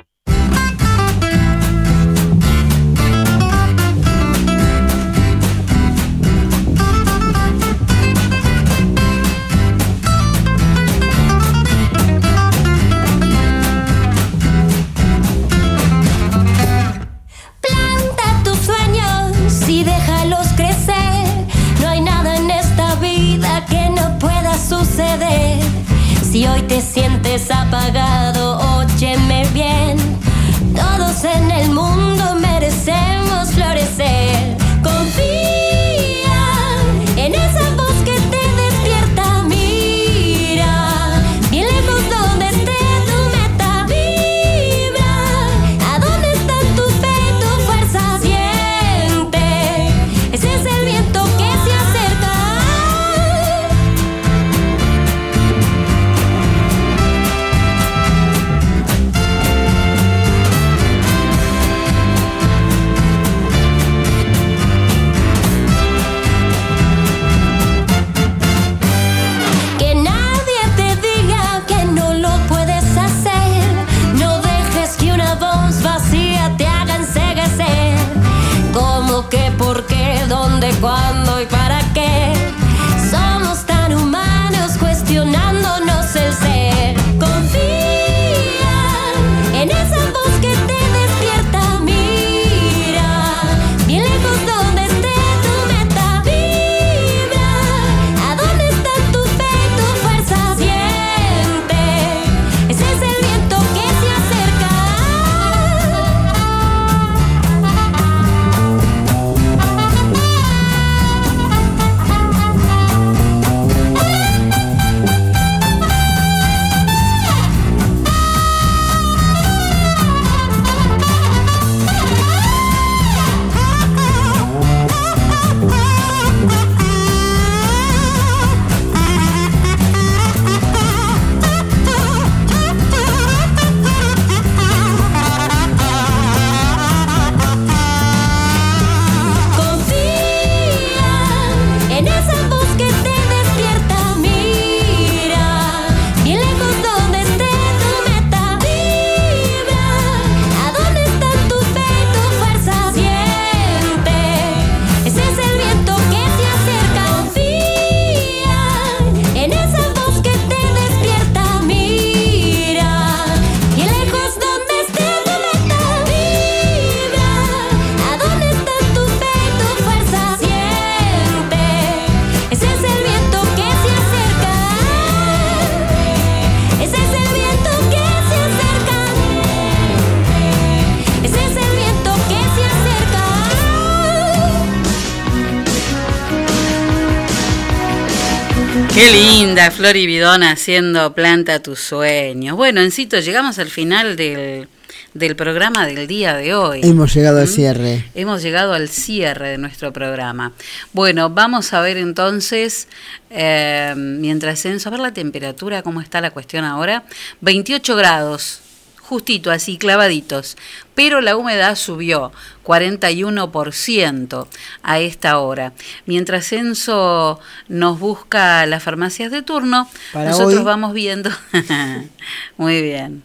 Qué linda, Flor y Bidón haciendo planta tus sueños. Bueno, Encito, llegamos al final del, del programa del día de hoy. Hemos llegado al cierre. Hemos llegado al cierre de nuestro programa. Bueno, vamos a ver entonces, eh, mientras Enzo, a ver la temperatura, cómo está la cuestión ahora. 28 grados, justito así, clavaditos. Pero la humedad subió 41% a esta hora. Mientras Enzo nos busca las farmacias de turno, Para nosotros hoy- vamos viendo. Muy bien.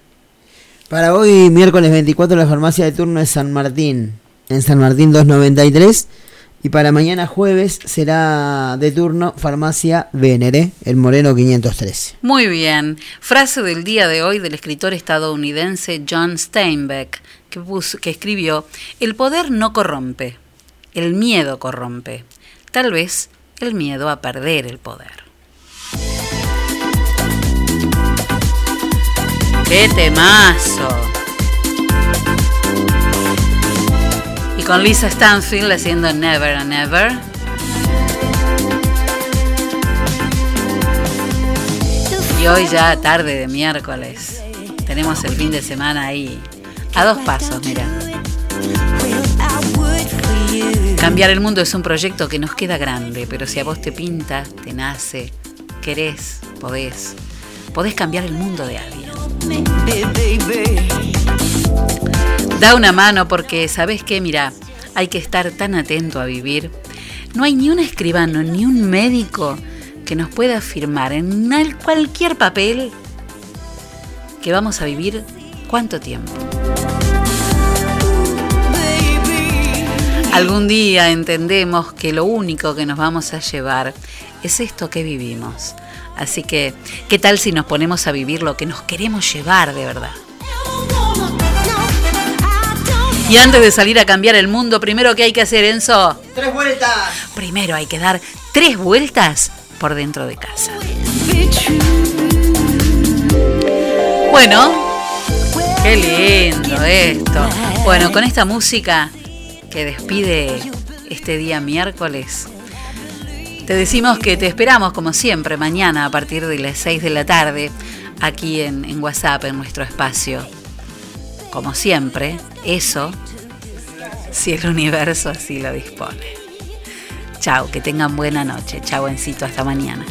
Para hoy, miércoles 24, la farmacia de turno es San Martín, en San Martín 293. Y para mañana jueves será de turno farmacia Venere, el Moreno 513. Muy bien. Frase del día de hoy del escritor estadounidense John Steinbeck, que, que escribió, El poder no corrompe, el miedo corrompe. Tal vez el miedo a perder el poder. ¡Qué temazo! Con Lisa Stanfield haciendo Never and Never. Y hoy ya tarde de miércoles. Tenemos el fin de semana ahí. A dos pasos, mira. Cambiar el mundo es un proyecto que nos queda grande, pero si a vos te pinta, te nace, querés, podés, podés cambiar el mundo de alguien. Da una mano porque, ¿sabés qué? Mira, hay que estar tan atento a vivir. No hay ni un escribano ni un médico que nos pueda afirmar en al- cualquier papel que vamos a vivir cuánto tiempo. Algún día entendemos que lo único que nos vamos a llevar es esto que vivimos. Así que, ¿qué tal si nos ponemos a vivir lo que nos queremos llevar de verdad? Y antes de salir a cambiar el mundo, primero que hay que hacer, Enzo. ¡Tres vueltas! Primero hay que dar tres vueltas por dentro de casa. Bueno, qué lindo esto. Bueno, con esta música que despide este día miércoles, te decimos que te esperamos como siempre mañana a partir de las 6 de la tarde aquí en, en WhatsApp, en nuestro espacio. Como siempre, eso, si el universo así lo dispone. Chao, que tengan buena noche. Chao, Encito, hasta mañana.